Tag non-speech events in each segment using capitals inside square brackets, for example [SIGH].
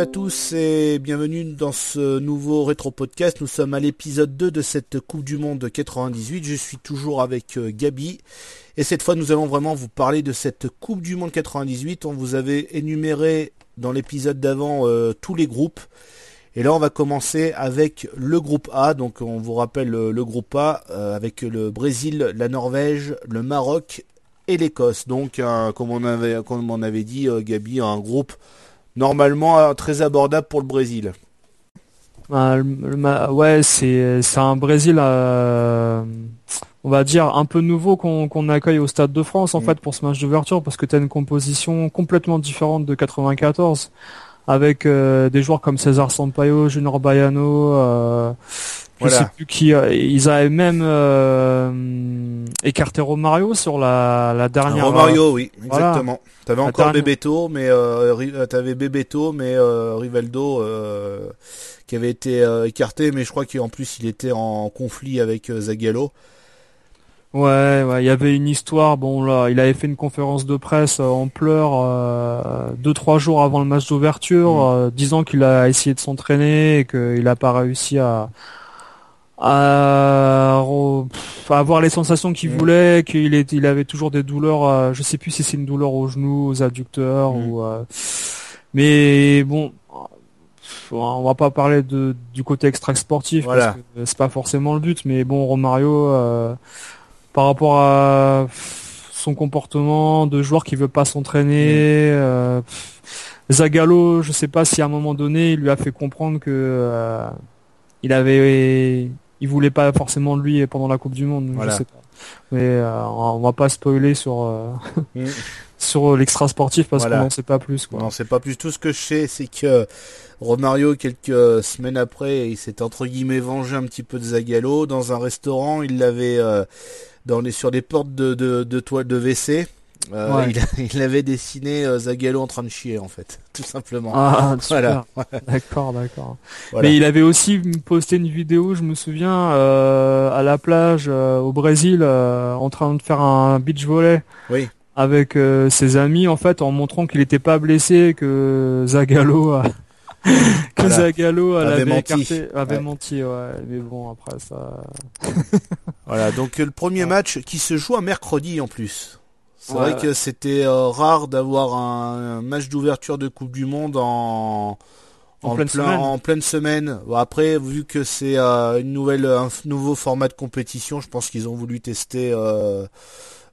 À tous et bienvenue dans ce nouveau rétro podcast. Nous sommes à l'épisode 2 de cette Coupe du Monde 98. Je suis toujours avec euh, Gabi et cette fois nous allons vraiment vous parler de cette Coupe du Monde 98. On vous avait énuméré dans l'épisode d'avant euh, tous les groupes. Et là on va commencer avec le groupe A. Donc on vous rappelle le, groupe A euh, avec le Brésil, la Norvège, le Maroc et l'Écosse. Donc comme, on avait, comme on avait dit Gabi, un groupe normalement euh, très abordable pour le Brésil. Bah, ouais, c'est un Brésil, euh, on va dire un peu nouveau qu'on accueille au Stade de France en mm. fait pour ce match d'ouverture parce que tu as une composition complètement différente de 94 avec euh, des joueurs comme César Sampaio, Junior Baiano, je sais plus qui. ils avaient même écarté Romario sur la, la dernière. Romario, oui, exactement. T'avais encore Bebeto, mais euh, euh, t'avais Bebeto, mais euh, Rivaldo euh, qui avait été écarté, mais je crois qu'en plus il était en conflit avec Zagallo. Ouais, ouais, il y avait une histoire. Bon là, il avait fait une conférence de presse en pleurs deux trois jours avant le match d'ouverture, mm. disant qu'il a essayé de s'entraîner et qu'il n'a pas réussi à à, avoir les sensations qu'il mm. voulait, qu'il il avait toujours des douleurs. Euh, je sais plus si c'est une douleur aux genoux, aux adducteurs mm. ou. Euh, mais bon, on va pas parler de, du côté extra sportif parce que c'est pas forcément le but. Mais bon, Romario, euh, par rapport à son comportement de joueur qui veut pas s'entraîner. Mm. Zagallo, je sais pas si à un moment donné il lui a fait comprendre que il avait il voulait pas forcément de lui pendant la Coupe du Monde. Je sais pas. Mais euh, on va pas spoiler sur euh, mm. [LAUGHS] sur l'extra sportif parce qu'on n'en sait pas plus. Quoi. On n'en sait pas plus. Tout ce que je sais, c'est que Romario, quelques semaines après, il s'est entre guillemets vengé un petit peu de Zagallo dans un restaurant. Il l'avait euh, dans les sur des portes de de, de toile de WC. Euh, [LAUGHS] il, avait dessiné euh, Zagallo en train de chier en fait, [LAUGHS] tout simplement. Ah, [LAUGHS] voilà. D'accord, d'accord. Mais il avait aussi posté une vidéo, je me souviens, euh, à la plage au Brésil, en train de faire un beach volley. Oui. Avec ses amis en fait, en montrant qu'il n'était pas blessé, que Zagallo. que Zagallo avait, menti. avait menti, ouais. Mais bon, après ça. voilà, donc le premier match qui se joue un mercredi en plus. C'est vrai que c'était euh, rare d'avoir un, match d'ouverture de Coupe du Monde en, en, pleine, semaine. en pleine semaine. après, vu que c'est euh, une nouvelle, un nouveau format de compétition, je pense qu'ils ont voulu tester euh,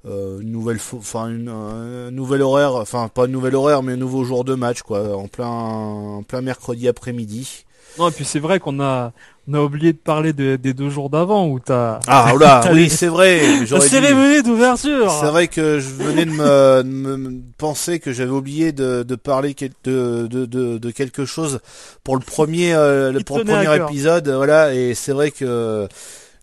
une nouvelle, enfin une, un nouvel horaire, enfin pas un nouvel horaire, mais un nouveau jour de match, quoi, en plein, en plein mercredi après-midi. Non, et puis c'est vrai qu'on a, on a oublié de parler des deux jours d'avant où t'as. Ah là, [LAUGHS] oui, c'est vrai. La cérémonie d'ouverture. C'est vrai que je venais de me, me penser que j'avais oublié de, de parler de, de, quelque chose pour le premier, euh, pour le premier épisode, voilà. Et c'est vrai que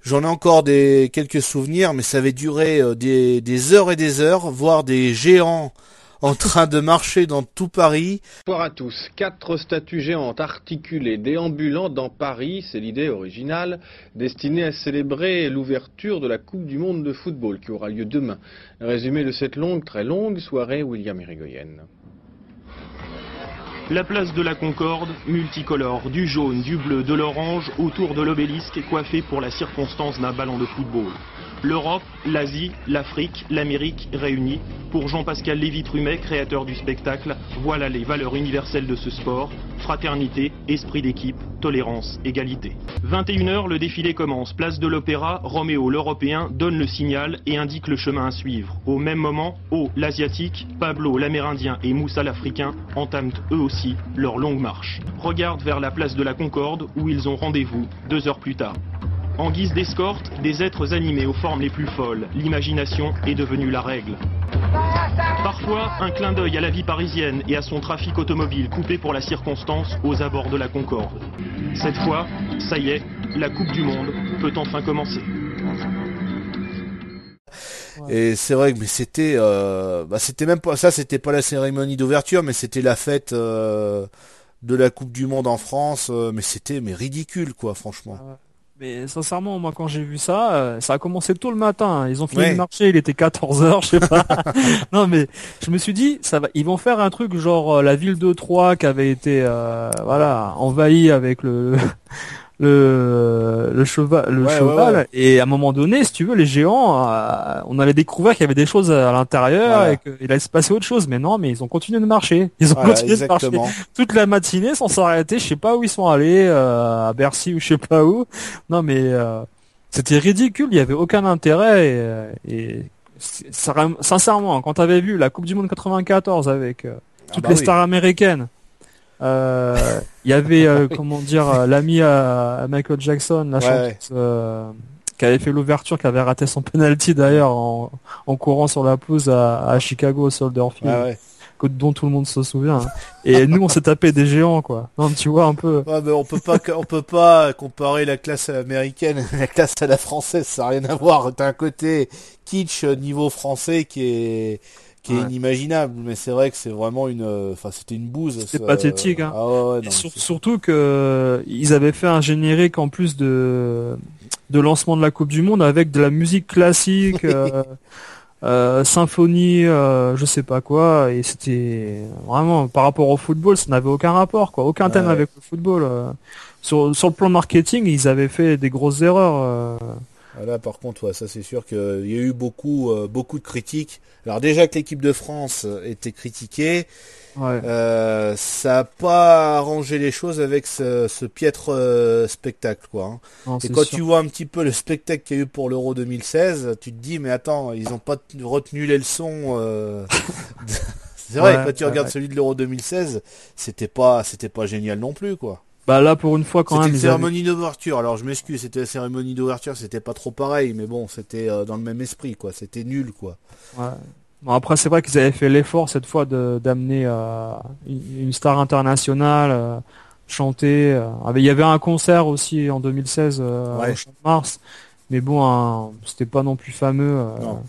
j'en ai encore des quelques souvenirs, mais ça avait duré euh, des, des heures et des heures, voire des géants en train de marcher dans tout Paris. Bonsoir à tous. Quatre statues géantes articulées déambulant dans Paris, c'est l'idée originale, destinée à célébrer l'ouverture de la Coupe du Monde de football qui aura lieu demain. Résumé de cette longue, très longue soirée, William Irigoyen. La place de la Concorde, multicolore, du jaune, du bleu, de l'orange, autour de l'obélisque, coiffée pour la circonstance d'un ballon de football l'Europe, l'Asie, l'Afrique, l'Amérique réunies. Pour Jean-Pascal Lévy-Trumet, créateur du spectacle, voilà les valeurs universelles de ce sport, fraternité, esprit d'équipe, tolérance, égalité. 21h, le défilé commence. Place de l'Opéra, Roméo l'Européen donne le signal et indique le chemin à suivre. Au même moment, O, l'Asiatique, Pablo l'Amérindien et Moussa l'Africain entament eux aussi leur longue marche. Regarde vers la place de la Concorde où ils ont rendez-vous deux heures plus tard. En guise d'escorte, des êtres animés aux formes les plus folles. L'imagination est devenue la règle. Parfois, un clin d'œil à la vie parisienne et à son trafic automobile coupé pour la circonstance aux abords de la Concorde. Cette fois, ça y est, la Coupe du Monde peut enfin commencer. Et c'est vrai que mais c'était euh, bah c'était même pas ça c'était pas la cérémonie d'ouverture mais c'était la fête euh, de la Coupe du monde en France euh, mais c'était mais ridicule quoi franchement. Ah Mais sincèrement, moi quand j'ai vu ça, euh, ça a commencé tôt le matin. Ils ont fini le marché, il était 14 h je sais pas. [LAUGHS] non mais je me suis dit, ça va, ils vont faire un truc genre euh, la ville de Troyes qui avait été euh, voilà envahie avec le le, le cheval, le cheval. Et à un moment donné, si tu veux, les géants, euh, on avait découvert qu'il y avait des choses à l'intérieur et qu'il allait se passer autre chose. Mais non, mais ils ont continué de marcher. Ils ont continué de marcher toute la matinée sans s'arrêter. Je sais pas où ils sont allés, euh, à Bercy ou je sais pas où. Non, mais euh, c'était ridicule. Il y avait aucun intérêt et, sincèrement, quand tu avais vu la Coupe du Monde 94 avec ah toutes bah les stars américaines euh, il y avait, euh, comment dire, euh, l'ami à, Michael Jackson, la chanteuse, qui avait fait l'ouverture, qui avait raté son [LAUGHS] penalty d'ailleurs en, courant sur la pelouse à, Chicago au Soldier Field. dont tout le monde se souvient. Hein. Et nous, on s'est tapé des géants, quoi. Non, tu vois un peu. mais on peut pas, on peut pas comparer la classe américaine, [LAUGHS] la classe à la française. Ça n'a rien à voir. T'as un côté kitsch niveau français qui est, qui est inimaginable mais c'est vrai que c'est vraiment une euh, enfin c'était une bouse c'est pathétique hein. ah surtout que euh, ils avaient fait un générique en plus de de lancement de la Coupe du Monde avec de la musique classique [LAUGHS] euh, symphonie je sais pas quoi et c'était vraiment par rapport au football ça n'avait aucun rapport quoi. Aucun thème avec le football sur sur le plan marketing ils avaient fait des grosses erreurs ah, là, par contre, ça c'est sûr qu'il y a eu beaucoup, euh, beaucoup de critiques. Alors déjà que l'équipe de France était critiquée, euh, ça n'a pas arrangé les choses avec ce, piètre euh, spectacle, quoi. Hein. Et quand tu vois un petit peu le spectacle qu'il y a eu pour l'Euro 2016, tu te dis, mais attends, ils n'ont pas retenu les leçons. [LAUGHS] c'est vrai, quand tu regardes celui de l'Euro 2016, c'était pas, c'était pas génial non plus, quoi. Bah là pour une fois quand même. C'était une cérémonie d'ouverture. Alors je m'excuse, c'était la cérémonie d'ouverture, c'était pas trop pareil, mais bon, c'était euh, dans le même esprit quoi. C'était nul quoi. Ouais. Bon, après c'est vrai qu'ils avaient fait l'effort cette fois de d'amener euh, une, star internationale euh, chanter. il y avait un concert aussi en 2016 ouais. mars, mais bon, c'était pas non plus fameux. Non.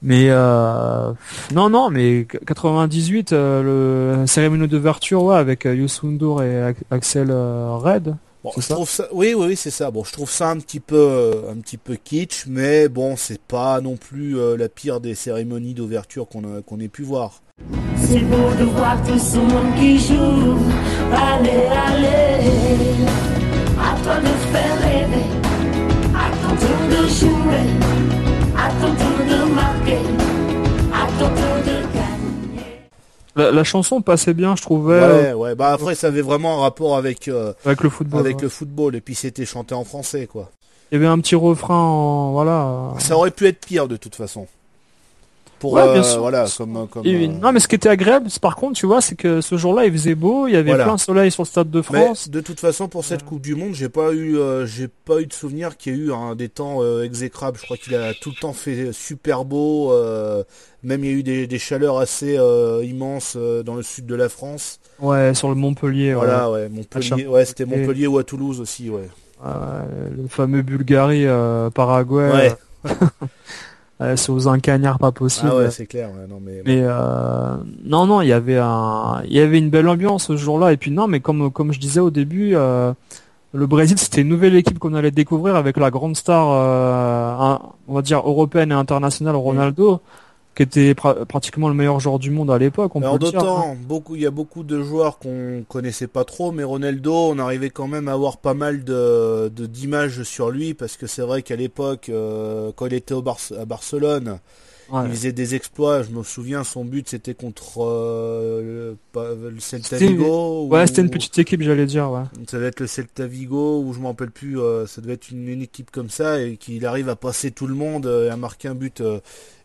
Mais euh, non, non, mais 98, euh, le cérémonie d'ouverture, ouais, avec euh, Youssoundour et Axel Red. Bon, je trouve ça, oui, oui, oui, c'est ça. Bon, je trouve ça un petit peu, un petit peu kitsch, mais bon, c'est pas non plus la pire des cérémonies d'ouverture qu'on qu'on ait pu voir. C'est beau de voir tout ce monde qui joue. Allez, allez, à toi de faire rêver, à ton tour de jouer. La, chanson passait bien, je trouvais. Ouais, ouais. Bah après, ça avait vraiment un rapport avec euh, avec le football. Avec le football, et puis c'était chanté en français, quoi. Il y avait un petit refrain, en... voilà. Ça aurait pu être pire de toute façon pour euh, voilà comme, comme euh, non mais ce qui était agréable par contre tu vois c'est que ce jour-là il faisait beau il y avait plein de soleil sur le stade de France. de toute façon pour cette Coupe du Monde j'ai pas eu euh, j'ai pas eu de souvenir qu'il y ait eu un des temps exécrables. Je crois qu'il a tout le temps fait super beau même il y a eu des, des chaleurs assez immenses dans le sud de la France. Ouais sur le Montpellier voilà ouais, Montpellier ouais c'était Montpellier. Ou à Toulouse aussi ouais. Le fameux Bulgarie Paraguay ouais. [LAUGHS] Euh, c'est aux un cagnard pas possible. Ah ouais, c'est clair. non mais. mais euh, non non, il y avait un, il y avait une belle ambiance ce jour-là. Et puis non, mais comme comme je disais au début, euh, le Brésil c'était une nouvelle équipe qu'on allait découvrir avec la grande star, on va dire européenne et internationale Ronaldo qui était pratiquement le meilleur joueur du monde à l'époque. En d'autant, beaucoup, il y a beaucoup de joueurs qu'on connaissait pas trop, mais Ronaldo, on arrivait quand même à avoir pas mal de d'images sur lui parce que c'est vrai qu'à l'époque, euh, quand il était au à Barcelone, il faisait des exploits. Je me souviens, son but c'était contre euh, le, Celta Vigo. Ouais, c'était une petite équipe, j'allais dire. Ouais. Ça devait être le Celta Vigo, ou je m'en rappelle plus. Euh, ça devait être une, équipe comme ça et qu'il arrive à passer tout le monde et à marquer un but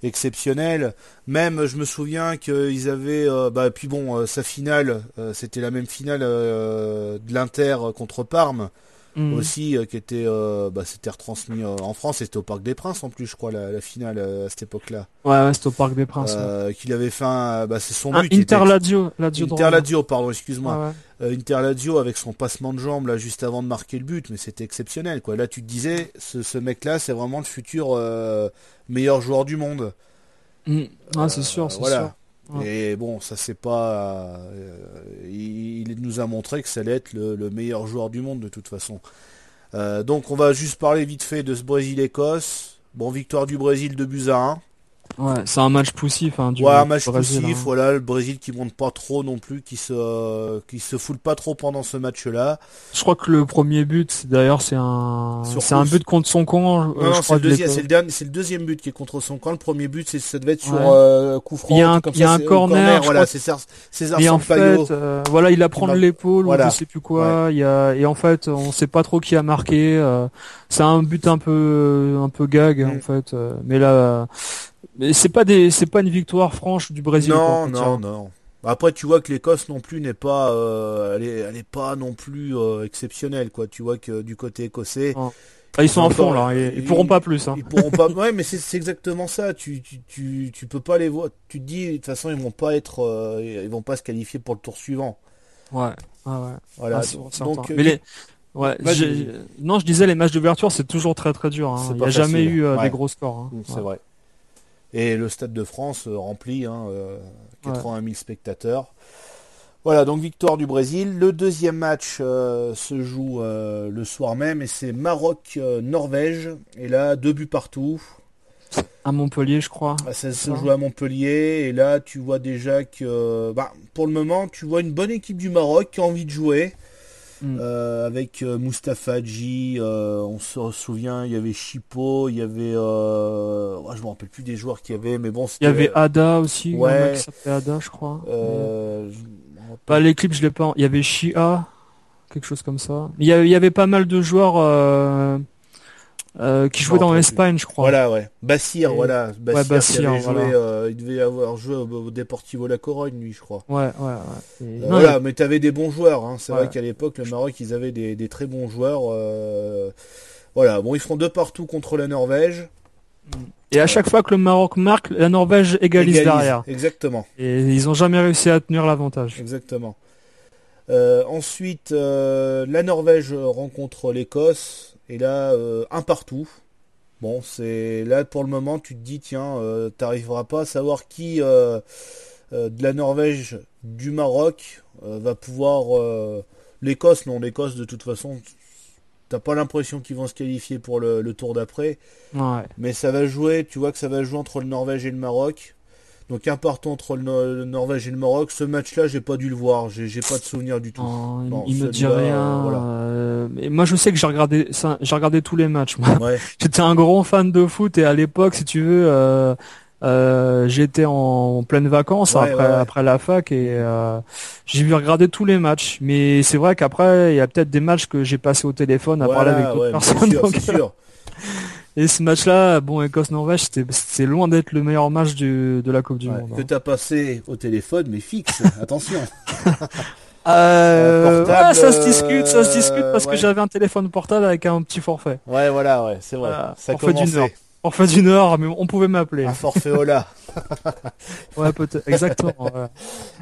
exceptionnel. Même, je me souviens qu'ils avaient, euh, bah, puis bon, euh, sa finale, euh, c'était la même finale de l'Inter contre Parme. Mm. aussi qui était bah, c'était retransmis en France c'était au Parc des Princes en plus je crois la, finale à cette époque-là. Ouais, c'était au Parc des Princes qu'il avait fait un bah, c'est son but Interladio Interladio pardon excuse-moi. Interladio avec son passement de jambe là juste avant de marquer le but mais c'était exceptionnel quoi. Là tu te disais ce, ce mec là c'est vraiment le futur meilleur joueur du monde. Ah, c'est sûr, c'est voilà. Et bon, ça c'est pas. Euh, il, nous a montré que ça allait être le, meilleur joueur du monde de toute façon. donc on va juste parler vite fait de ce Brésil-Écosse. Bon, victoire du Brésil de buts à 1. Ouais, c'est un match poussif. Hein, du ouais, un match poussif. Hein. Voilà, le Brésil qui monte pas trop non plus, qui se, qui se foule pas trop pendant ce match-là. Je crois que le premier but, d'ailleurs, c'est un, c'est un but contre son camp. Euh, c'est le, deuxième, c'est le, dernier, c'est le deuxième but qui est contre son camp. Le premier but, c'est, ça devait être sur euh, coup franc. Il y a un, il y a un corner. voilà, c'est César Et en fait, euh, voilà, il apprend l'épaule ou je sais plus quoi. Il y a, et en fait, on sait pas trop qui a marqué. Euh, c'est un but un peu, un peu gag mm. en fait. mais là mais c'est pas des, c'est pas une victoire franche du Brésil. Non, non, non. Après, tu vois que l'Écosse non plus n'est pas, euh, elle, est, elle est pas non plus euh, exceptionnelle, quoi. Tu vois que du côté écossais. Ah, ils sont en fond là, ils, pourront pas plus. Hein. Ils pourront pas. Ouais, mais c'est exactement ça. Tu, tu, tu, tu, peux pas les voir. Tu te dis de toute façon ils vont pas être, euh, ils vont pas se qualifier pour le tour suivant. Ouais. Ah ouais. Voilà. Ah, donc, mais les, Ouais, non, je disais les matchs d'ouverture c'est toujours très très dur. Hein. Il n'y a jamais eu des gros scores. Hein. C'est vrai. Et le Stade de France euh, rempli, hein, 80 euh, 000 spectateurs. Voilà, donc victoire du Brésil. Le deuxième match euh, se joue le soir même et c'est Maroc-Norvège. et là, deux buts partout. À Montpellier, je crois. Ah, ça se joue à Montpellier et là, tu vois déjà que, bah, pour le moment, tu vois une bonne équipe du Maroc qui a envie de jouer. Mm. Euh, avec euh, Mustafa Hadji, euh, on se souvient, il y avait Chipo, il y avait, je me rappelle plus des joueurs qu'il y avait, mais bon, il y avait Ada aussi, ouais. Ada, je crois. Pas les clips, je l'ai pas. Il y avait Shia, quelque chose comme ça. Il y, avait, pas mal de joueurs euh, qui jouait dans l'Espagne, je crois. Voilà, ouais. Bassir, voilà. Bassir, euh, il devait avoir joué au, Deportivo La Corogne, lui, je crois. Ouais, ouais, ouais. Euh, voilà, mais t'avais des bons joueurs. Hein. C'est vrai qu'à l'époque, le Maroc, ils avaient des, très bons joueurs. Voilà, bon, ils feront deux partout contre la Norvège. Et à chaque fois que le Maroc marque, la Norvège égalise, derrière. Exactement. Et ils ont jamais réussi à tenir l'avantage. Exactement. ensuite, la Norvège rencontre l'Écosse. Et là, euh, un partout. Bon, c'est là pour le moment, tu te dis, tiens, euh, t'arriveras pas à savoir qui euh, de la Norvège, du Maroc, va pouvoir. L'Écosse, non, l'Écosse, de toute façon, t'as pas l'impression qu'ils vont se qualifier pour le, le tour d'après. Ouais. Mais ça va jouer, tu vois que ça va jouer entre le Norvège et le Maroc. Donc un partout entre le, Norvège et le Maroc. Ce match-là, j'ai pas dû le voir. J'ai pas de souvenir du tout. Oh, il me dit rien. Euh, moi, je sais que j'ai regardé. J'ai regardé tous les matchs. [LAUGHS] J'étais un grand fan de foot et à l'époque, si tu veux. Euh, euh, j'étais en, pleine vacances après, après la fac et j'ai vu regarder tous les matchs. Mais c'est vrai qu'après, il y a peut-être des matchs que j'ai passé au téléphone à parler avec d'autres personnes. sûr. [LAUGHS] Et ce match-là, bon, Écosse-Norvège, c'est loin d'être le meilleur match de la Coupe du Monde. Que tu as passé au téléphone, mais fixe, [LAUGHS] attention. Euh, ça se discute, ça se discute parce que j'avais un téléphone portable avec un petit forfait. Ouais, voilà, ouais, c'est vrai. Ça forfait d'une heure. Forfait d'une heure, mais on pouvait m'appeler. Un forfait Ola. [LAUGHS] ouais, peut-être, exactement.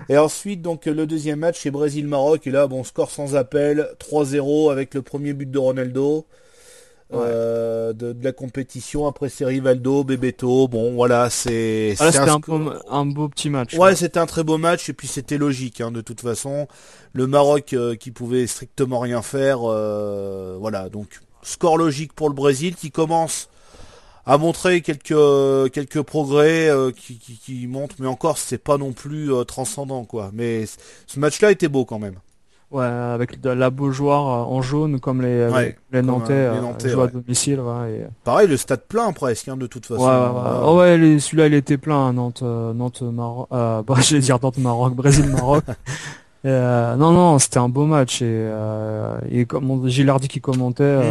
Et ensuite, donc, le deuxième match, c'est Brésil-Maroc. Et là, bon, score sans appel, 3-0 avec le premier but de Ronaldo. Euh, de, la compétition. Après c'est Rivaldo, Bebeto. Bon voilà, c'est. c'était un, beau petit match. Ouais, c'était un très beau match et puis c'était logique hein, de toute façon. Le Maroc euh, qui pouvait strictement rien faire. Euh, voilà, donc score logique pour le Brésil qui commence à montrer quelques quelques progrès qui, qui, qui, montrent, mais encore c'est pas non plus transcendant quoi. Mais ce match-là était beau quand même. Ouais, avec de la Beaujoire euh, en jaune comme les, les Nantais, euh, les Nantais à domicile. Ouais, Pareil, le stade plein presque, hein, de toute façon. Ouais, ouais, ouais. celui-là il était plein, Nantes, euh, Nantes, Maroc, euh, [LAUGHS] bah, je vais dire Nantes, Maroc, Brésil, Maroc. [LAUGHS] euh, non, non, c'était un beau match et, et comme Gilardi qui commentait.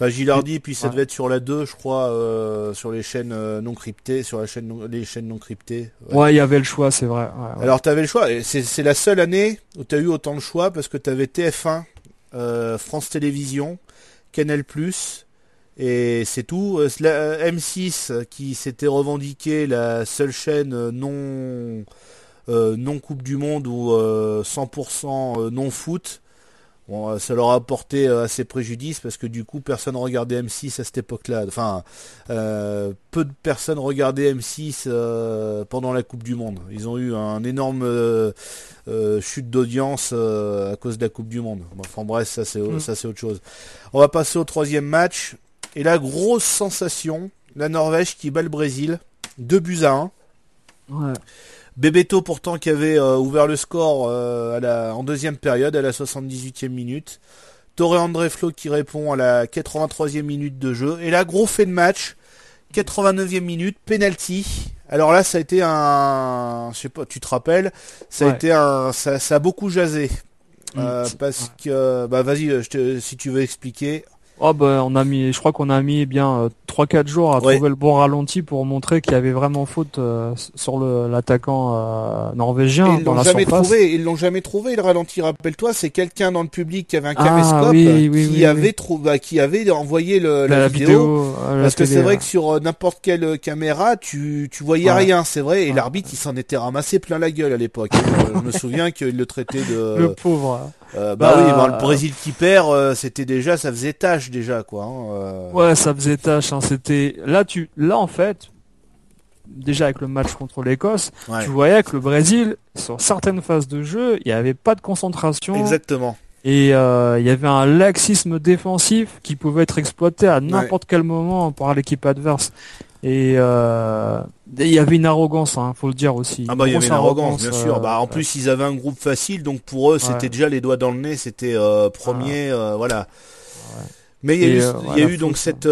Bah, Gilardi, puis ça devait être sur la 2, je crois, euh, sur les chaînes euh, non cryptées, sur la chaîne les chaînes non cryptées. Ouais, il y avait le choix, c'est vrai. Alors, tu avais le choix. C'est la seule année où tu as eu autant de choix parce que tu avais TF1, euh, France Télévisions, Canal+, et c'est tout. M6 qui s'était revendiqué la seule chaîne non non Coupe du Monde ou 100% non foot Bon, ça leur a apporté assez préjudice parce que du coup personne regardait M6 à cette époque-là. Enfin, peu de personnes regardaient M6 pendant la Coupe du Monde. Ils ont eu un énorme chute d'audience à cause de la Coupe du Monde. Enfin bref, ça c'est mm. ça c'est autre chose. On va passer au troisième match et la grosse sensation, la Norvège qui bat le Brésil, 2 buts à 1. Ouais. Bebeto pourtant qui avait euh, ouvert le score euh, en deuxième période à la 78e minute. Torre André Flo qui répond à la 83e minute de jeu. Et là, gros fait de match. 89e minute, penalty. Alors là, ça a été un, je sais pas, tu te rappelles, ça a été un, ça, a beaucoup jasé, mm. euh, parce que, bah vas-y, si tu veux expliquer. Oh bah on a mis, je crois qu'on a mis bien 3-4 euh, jours à trouver le bon ralenti pour montrer qu'il y avait vraiment faute euh, sur l'attaquant euh, norvégien ils dans la jamais Trouvé, ils l'ont jamais trouvé le ralenti. Rappelle-toi, c'est quelqu'un dans le public qui avait un ah, caméscope qui avait trouvé, bah, qui avait envoyé le, la, vidéo. parce que c'est vrai que sur n'importe quelle caméra, tu tu voyais rien, c'est vrai. Et l'arbitre, il s'en était ramassé plein la gueule à l'époque. je me souviens [LAUGHS] qu'il le traitait de le pauvre. Euh, bah, oui, bah, le Brésil qui perd, c'était déjà, ça faisait tâche déjà quoi. Hein, euh. Ouais, ça faisait tâche. Hein, c'était là, tu, là en fait, déjà avec le match contre l'Écosse, tu voyais que le Brésil, sur certaines phases de jeu, il n'y avait pas de concentration. Exactement. Et il y avait un laxisme défensif qui pouvait être exploité à n'importe quel moment par l'équipe adverse. Et euh, il y avait une arrogance, hein, faut le dire aussi. Ah bah il y avait une arrogance, bien sûr. bah en plus ils avaient un groupe facile, donc pour eux c'était déjà les doigts dans le nez, c'était euh, premier, euh, voilà. Mais il y a eu, il y a eu donc cette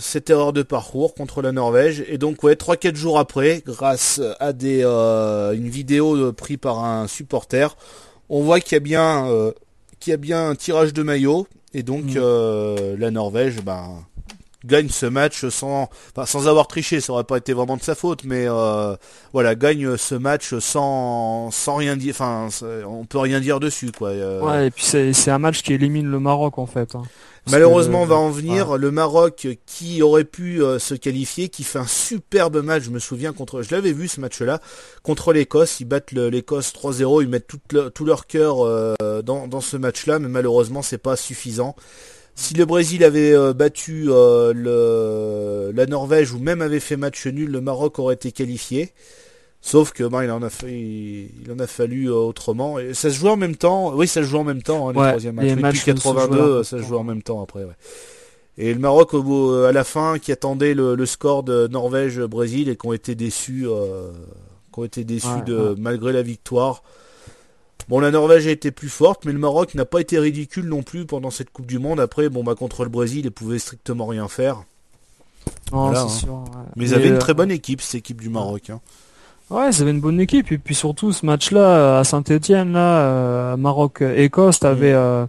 cette erreur de parcours contre la Norvège et donc ouais trois quatre jours après, grâce à des une vidéo prise par un supporter, on voit qu'il y a bien qu'il y a bien un tirage de maillot et donc mm. la Norvège, ben gagne ce match sans, sans avoir triché, ça aurait pas été vraiment de sa faute, mais euh, voilà, gagne ce match sans, sans rien dire, enfin, on peut rien dire dessus, quoi. Euh. Ouais, et puis c'est un match qui élimine le Maroc en fait. Hein. Malheureusement, on va en venir. Le Maroc qui aurait pu euh, se qualifier, qui fait un superbe match, je me souviens contre, je l'avais vu ce match-là, contre l'Écosse. Ils battent l'Écosse 3-0, ils mettent tout, leur cœur dans, dans ce match-là, mais malheureusement, c'est pas suffisant. Si le Brésil avait euh, battu euh, le, la Norvège ou même avait fait match nul, le Maroc aurait été qualifié. Sauf que ben, il en a fait, il, en a fallu euh, autrement. Et ça se joue en même temps. Oui, ça se joue en même temps hein, les troisième matchs. 82, ça se joue en même temps après. Ouais. Et le Maroc au, à la fin qui attendait le, score de Norvège-Brésil et qui ont été déçus, qui ont été déçus de malgré la victoire. Bon, la Norvège a été plus forte, mais le Maroc n'a pas été ridicule non plus pendant cette Coupe du Monde. Après, bon, bah, contre le Brésil, ils pouvaient strictement rien faire. Hein. Mais ils avaient une très bonne équipe, cette équipe du Maroc. Hein. Ouais, ils avaient une bonne équipe. Et puis surtout, ce match-là, à Saint-Etienne, là, euh, Maroc-Écosse, t'avais, mm. euh,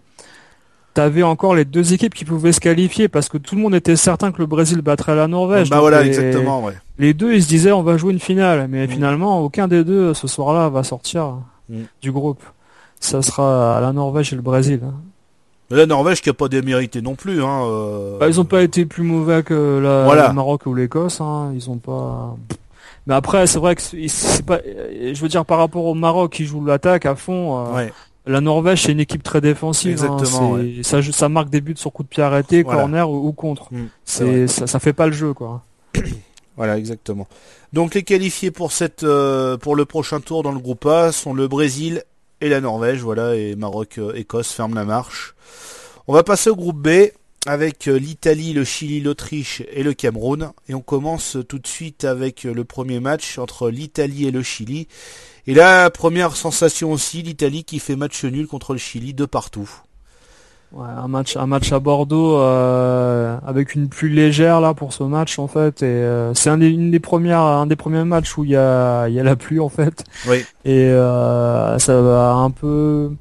t'avais encore les deux équipes qui pouvaient se qualifier parce que tout le monde était certain que le Brésil battrait la Norvège. Bah voilà, exactement, ouais. Les deux, ils se disaient, on va jouer une finale. Mais mm. finalement, aucun des deux, ce soir-là, va sortir. Mm. du groupe. Ça sera la Norvège et le Brésil. Hein. la Norvège qui a pas démérité non plus. Hein, euh. bah, ils ont pas été plus mauvais que la, le Maroc ou l'Écosse. Hein. Ils ont pas. Mais après, c'est vrai que c'est pas. Je veux dire par rapport au Maroc qui joue l'attaque à fond. Euh, la Norvège c'est une équipe très défensive. Exactement. Ça, ça marque des buts sur coup de pied arrêté, corner ou, contre. Mm, c'est ça, ça fait pas le jeu quoi. [CLEARS THROAT] Voilà, exactement. Donc les qualifiés pour cette euh, pour le prochain tour dans le groupe A sont le Brésil et la Norvège, voilà, et Maroc, euh, Écosse ferment la marche. On va passer au groupe B avec euh, l'Italie, le Chili, l'Autriche et le Cameroun. Et on commence tout de suite avec le premier match entre l'Italie et le Chili. Et la première sensation aussi, l'Italie qui fait match nul contre le Chili de partout. Ouais, un match, un match à Bordeaux euh, avec une pluie légère là pour ce match en fait et euh, c'est un des, une des premières, un des premiers matchs où il y a, il y a la pluie en fait. Oui. Et euh, ça va un peu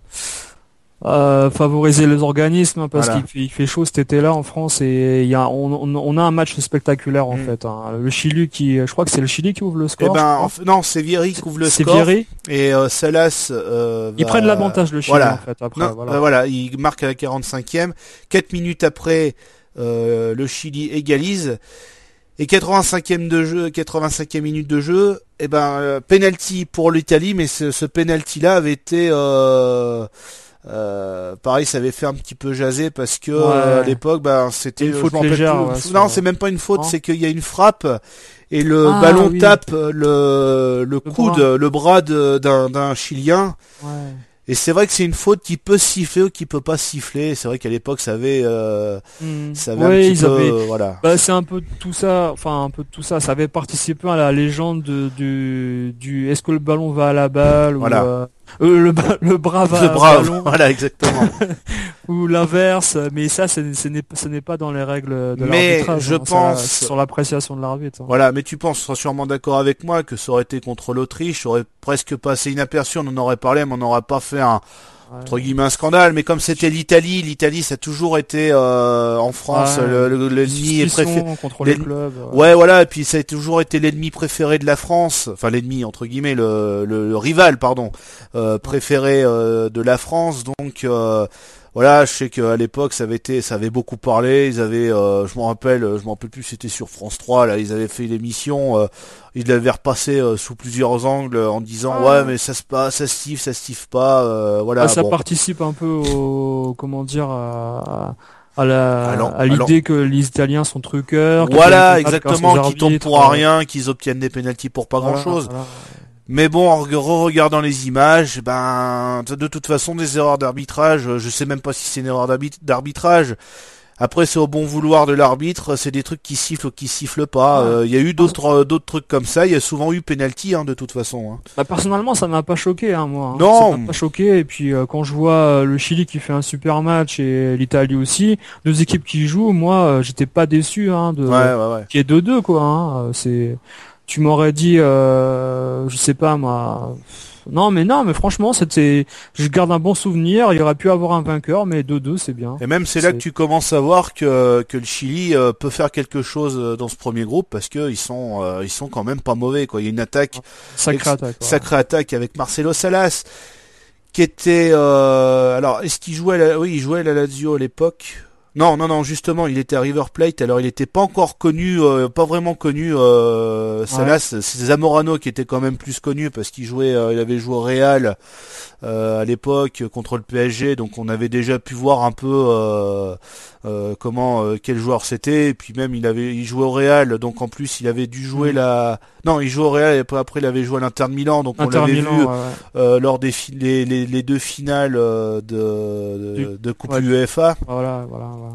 euh, favoriser les organismes parce qu'il fait, chaud cet été-là en France et il y a, on, a un match spectaculaire en mm. fait. Hein. Le Chili qui, je crois que c'est le Chili qui ouvre le score. Eh ben, non, c'est Vieri qui ouvre le score. Vieri. Et euh, Salas. Euh, Ils prennent l'avantage le Chili en fait. Après, voilà. voilà, il marque à la 45e. 4 minutes après, euh, le Chili égalise. Et 85e de jeu, 85e minute de jeu, et eh ben penalty pour l'Italie, mais ce, ce penalty là avait été Euh, pareil, ça avait fait un petit peu jaser parce que à l'époque, bah, c'était une faute légère. non, c'est même pas une faute, c'est qu'il y a une frappe et le ah, ballon tape le, le, coude, le bras d'un Chilien. Ouais. Et c'est vrai que c'est une faute qui peut siffler ou qui peut pas siffler. C'est vrai qu'à l'époque, ça avait, euh, hmm. ça avait un petit peu, voilà. Bah, c'est un peu tout ça, enfin un peu tout ça. Ça avait participé à la légende du, du est-ce que le ballon va à la balle voilà. ou euh, euh, le, le bras va le bras, voilà exactement. [LAUGHS] ou l'inverse, mais ça, ce n'est pas dans les règles de l'arbitrage. je hein, pense sur l'appréciation de l'arbitre. Hein. Voilà, mais tu penses, tu seras sûrement d'accord avec moi que ça aurait été contre l'Autriche, aurait presque passé inaperçu, on en aurait parlé, mais on n'aurait pas fait un entre guillemets un scandale, mais comme c'était l'Italie, l'Italie ça a toujours été euh, en France l'ennemi préféré. contre les clubs. Ouais. voilà, et puis ça a toujours été l'ennemi préféré de la France, enfin l'ennemi entre guillemets, le, le, rival pardon, euh, préféré euh, de la France, donc voilà, je sais qu'à l'époque ça avait été, ça avait beaucoup parlé. Ils avaient, euh, je me rappelle, je me rappelle plus, c'était sur France 3. Là, ils avaient fait l'émission. Euh, ils l'avaient repassé euh, sous plusieurs angles en disant ah. ouais, mais ça se passe, ça stive, ça stive pas. Euh, voilà. Ah, ça participe un peu au, comment dire. À à la à l'idée que les Italiens sont truqueurs. Voilà, exactement, qu'ils tombent pour rien, qu'ils obtiennent des pénalties pour pas grand chose. Mais bon, en regardant les images, ben, de toute façon, des erreurs d'arbitrage, je sais même pas si c'est une erreur d'arbitrage. Après, c'est au bon vouloir de l'arbitre, c'est des trucs qui sifflent ou qui sifflent pas. Euh, il y a eu d'autres euh, d'autres trucs comme ça. Il y a souvent eu penalty, hein, de toute façon. Hein. Bah, personnellement, ça m'a pas choqué, hein, moi. Hein. Non. Ça m'a pas choqué. Et puis euh, quand je vois le Chili qui fait un super match et l'Italie aussi, deux équipes qui jouent, moi, j'étais pas déçu hein, de ouais, ouais, ouais. qui est 2-2 quoi. Hein. C'est tu m'aurais dit, euh, je sais pas moi. Non, mais non, mais franchement, c'était, je garde un bon souvenir. Il aurait pu avoir un vainqueur, mais 2-2, c'est bien. Et même c'est là que tu commences à voir que que le Chili euh, peut faire quelque chose euh, dans ce premier groupe parce que ils sont euh, ils sont quand même pas mauvais quoi. Il y a une attaque, sacrée attaque, sacrée attaque avec Marcelo Salas qui était alors est-ce qu'il jouait la... oui il jouait à la Lazio à l'époque? Non, non, non, justement, il était à River Plate, alors il n'était pas encore connu, euh, pas vraiment connu, euh, Salas, c'est Zamorano qui était quand même plus connu parce qu'il jouait, euh, il avait joué au Real euh, à l'époque contre le PSG, donc on avait déjà pu voir un peu comment, quel joueur c'était, et puis même il avait, il jouait au Real, donc en plus il avait dû jouer mm. la, non, il jouait au Real et après il avait joué à l'Inter de Milan, donc on l'avait vu lors des les, les, deux finales de, de, Coupe UEFA. Voilà, voilà.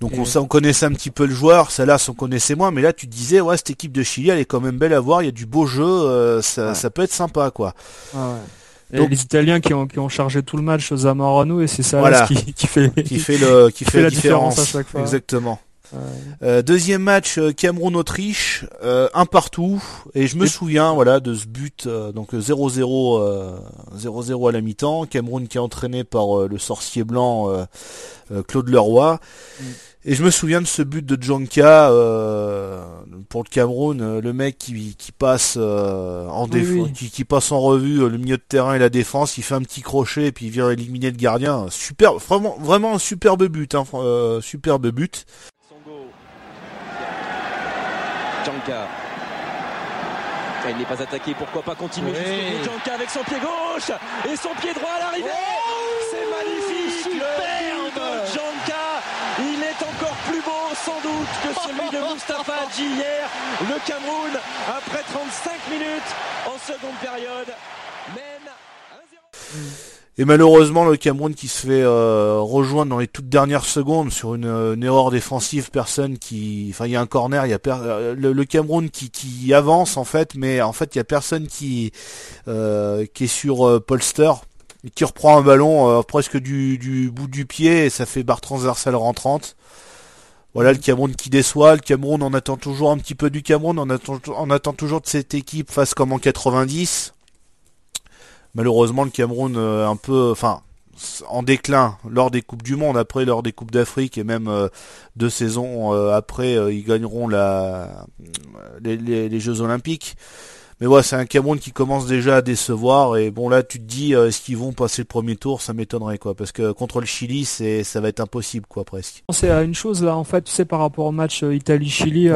Donc on, on, connaissait un petit peu le joueur, celle-là on connaissait moins, mais là tu disais ouais cette équipe de Chili elle est quand même belle à voir, il y a du beau jeu, euh, ça, ça, peut être sympa quoi. Donc, les Italiens qui ont, qui ont chargé tout le match Zamorano et c'est ça qui, qui, fait qui fait le qui, [LAUGHS] fait, la différence, à chaque fois. Exactement. Euh, deuxième match euh, Cameroun-Autriche, euh, un partout. Et je me souviens voilà de ce but donc 0-0 0-0 à la mi-temps. Cameroun qui est entraîné par le sorcier blanc Claude Leroy. Mm. Et je me souviens de ce but de Djanka pour le Cameroun, le mec qui, qui passe en qui, passe en revue le milieu de terrain et la défense, il fait un petit crochet et puis il vient éliminer le gardien. Super, vraiment, vraiment un superbe but, hein, superbe but. Janka. Il n'est pas attaqué, pourquoi pas continuer oui. Janka avec son pied gauche et son pied droit à l'arrivée. Oh C'est magnifique, superbe Janka. Il est encore plus beau sans doute que celui de Mustafa [LAUGHS] Hadji hier. Le Cameroun, après 35 minutes en seconde période, mène 1-0. Et malheureusement, le Cameroun qui se fait euh, rejoindre dans les toutes dernières secondes sur une, erreur défensive, personne qui, enfin, il y a un corner, il y a euh, le, Cameroun qui, avance en fait, mais en fait, il y a personne qui euh, est sur Polster qui reprend un ballon presque du, bout du pied et ça fait barre transversale rentrante. Voilà le Cameroun qui déçoit. Le Cameroun, on attend toujours un petit peu du Cameroun. On attend, on attend toujours de cette équipe face comme en 90 malheureusement le Cameroun euh, un peu, enfin en déclin lors des coupes du monde, après lors des coupes d'Afrique et même euh, deux saisons euh, après, ils gagneront la, les, Jeux Olympiques. Mais ouais, c'est un Cameroun qui commence déjà à décevoir et bon là tu te dis est-ce qu'ils vont passer le premier tour? Ça m'étonnerait quoi parce que contre le Chili c'est ça va être impossible quoi presque. C'est à une chose là en fait, tu sais par rapport au match Italie-Chili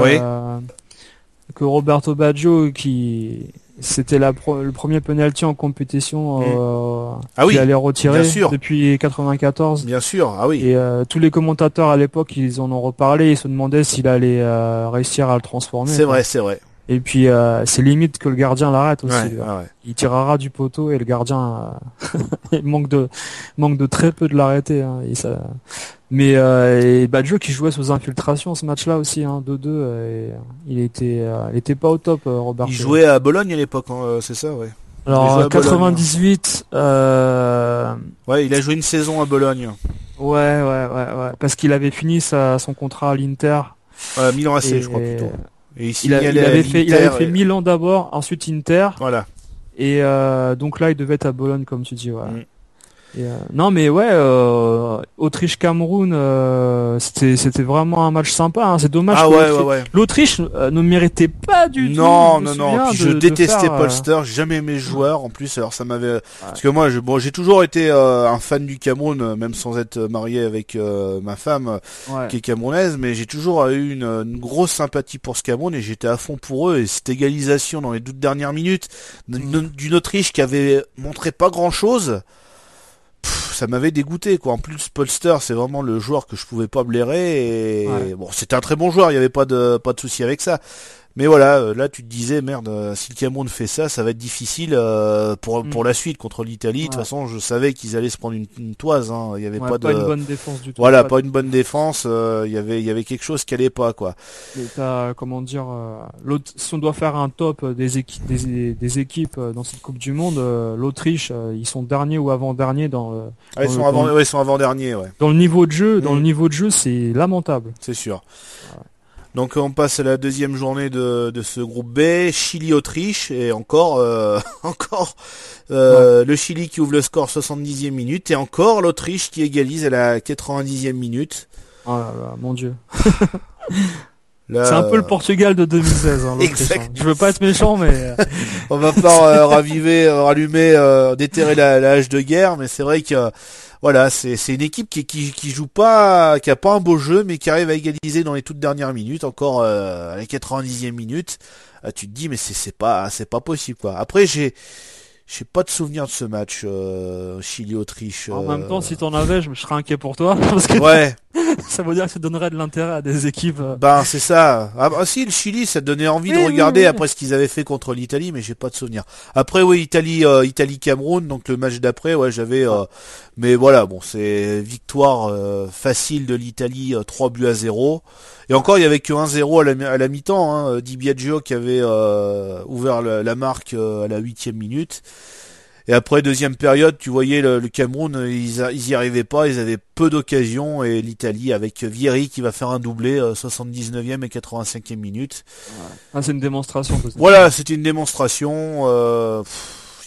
que Roberto Baggio qui C'était la le premier penalty en compétition euh, ah oui, allait retirer depuis 94. Bien sûr, ah oui. Et euh, tous les commentateurs à l'époque, ils en ont reparlé, ils se demandaient s'il allait euh, réussiir à le transformer. C'est vrai, c'est vrai. Et puis euh, c'est limite que le gardien l'arrête aussi. Ouais, ouais, ouais. Il tirera du poteau et le gardien euh, [LAUGHS] manque de manque de très peu de l'arrêter. Hein, et ça... Mais euh, et Badjo qui jouait sous infiltration ce match-là aussi, hein, 2-2. euh, et il était euh, il était pas au top, euh, Robert. Il jouait à Bologne à l'époque, hein, euh, c'est ça, ouais. Alors à Bologne. 98. Euh... Ouais, il a joué une saison à Bologne. Ouais ouais ouais ouais parce qu'il avait fini sa, son contrat à l'Inter. Euh, Milan AC, Et- je crois plutôt. Et il, Il, a- signalait il à avait fait il l'Inter avait fait et- Milan d'abord, ensuite Inter. Voilà. Et euh, donc là, il devait être à Bologne, comme tu dis. Ouais. Mm. Et, euh, non, mais ouais, euh, Autriche-Cameroun, euh, c'était c'était vraiment un match sympa. hein. C'est dommage. Ah que ouais, l'Autriche- ouais, ouais. L'Autriche euh, ne méritait pas du tout. Non, non, non. je de détestais euh, Polster. J'ai jamais aimé joueur. En plus, alors ça m'avait. Parce que moi, je... bon, j'ai toujours été un fan du Cameroun, même sans être marié avec ma femme, qui est camerounaise. Mais j'ai toujours eu une, une grosse sympathie pour ce Cameroun et j'étais à fond pour eux. Et cette égalisation dans les toutes dernières minutes d'une d'une Autriche qui avait montré pas grand chose. Ça m'avait dégoûté quoi. En plus, Polster, c'est vraiment le joueur que je pouvais pas blairer. Et Ouais. bon, c'était un très bon joueur. Il y avait pas de pas de souci avec ça. Mais voilà, euh, là tu te disais merde, euh, si le Cameroun fait ça, ça va être difficile euh, pour Mm. pour la suite contre l'Italie. De toute façon, je savais qu'ils allaient se prendre une, une toise. Hein. Il y avait Ouais, pas pas, de une bonne défense du tout. voilà, Pas pas une bonne défense. euh, Il y avait il y avait quelque chose qui allait pas quoi. Et t'as, comment dire, l'autre, si on doit faire un top des équipes, des, des équipes dans cette Coupe du Monde, l'Autriche, ils sont derniers ou avant-derniers dans, le- Ah, ils Dans sont le- avant, dans- ouais, ils sont avant dernier, ouais. dans le niveau de jeu. Dans Mm. le niveau de jeu, c'est lamentable. C'est sûr. Donc on passe à la deuxième journée de, de ce groupe B, Chili-Autriche, et encore, euh, [LAUGHS] encore euh, le Chili qui ouvre le score 70e minute, et encore l'Autriche qui égalise à la 90e minute. Oh là là, mon dieu. [LAUGHS] C'est un peu le Portugal de 2016. Hein, l'Autriche, Exact. hein. Je veux pas être méchant, mais euh, [LAUGHS] On va pas euh, raviver, rallumer, déterrer la, la hache de guerre, mais c'est vrai que voilà, c'est une équipe qui, qui qui joue pas, qui a pas un beau jeu, mais qui arrive à égaliser dans les toutes dernières minutes, encore euh, à la 90e minute. Euh, tu te dis mais c'est pas c'est pas possible quoi. Après j'ai j'ai pas de souvenir de ce match euh, Chili-Autriche. en euh, même temps, si t'en avais, je me serais inquiet pour toi, [LAUGHS] parce que ouais. [LAUGHS] ça veut dire que ça donnerait de l'intérêt à des équipes. euh, Ben c'est ça. Ah bah si le Chili, ça donnait envie de regarder après ce qu'ils avaient fait contre l'Italie, mais j'ai pas de souvenir. Après oui Italie, euh, Italie Cameroun, donc le match d'après, ouais j'avais. euh, mais voilà bon c'est victoire euh, facile de l'Italie, euh, 3 buts à 0. Et encore il y avait que 1-0 à la, la mi-temps. Hein, Di Biagio qui avait euh, ouvert le- la marque euh, à la huitième minute. Et après deuxième période, tu voyais le, le Cameroun, euh, ils, ils y arrivaient pas, ils avaient peu d'occasions et l'Italie avec Vieri qui va faire un doublé euh, 79e et 85e minute. ah, c'est une démonstration. Voilà, c'était une démonstration. euh,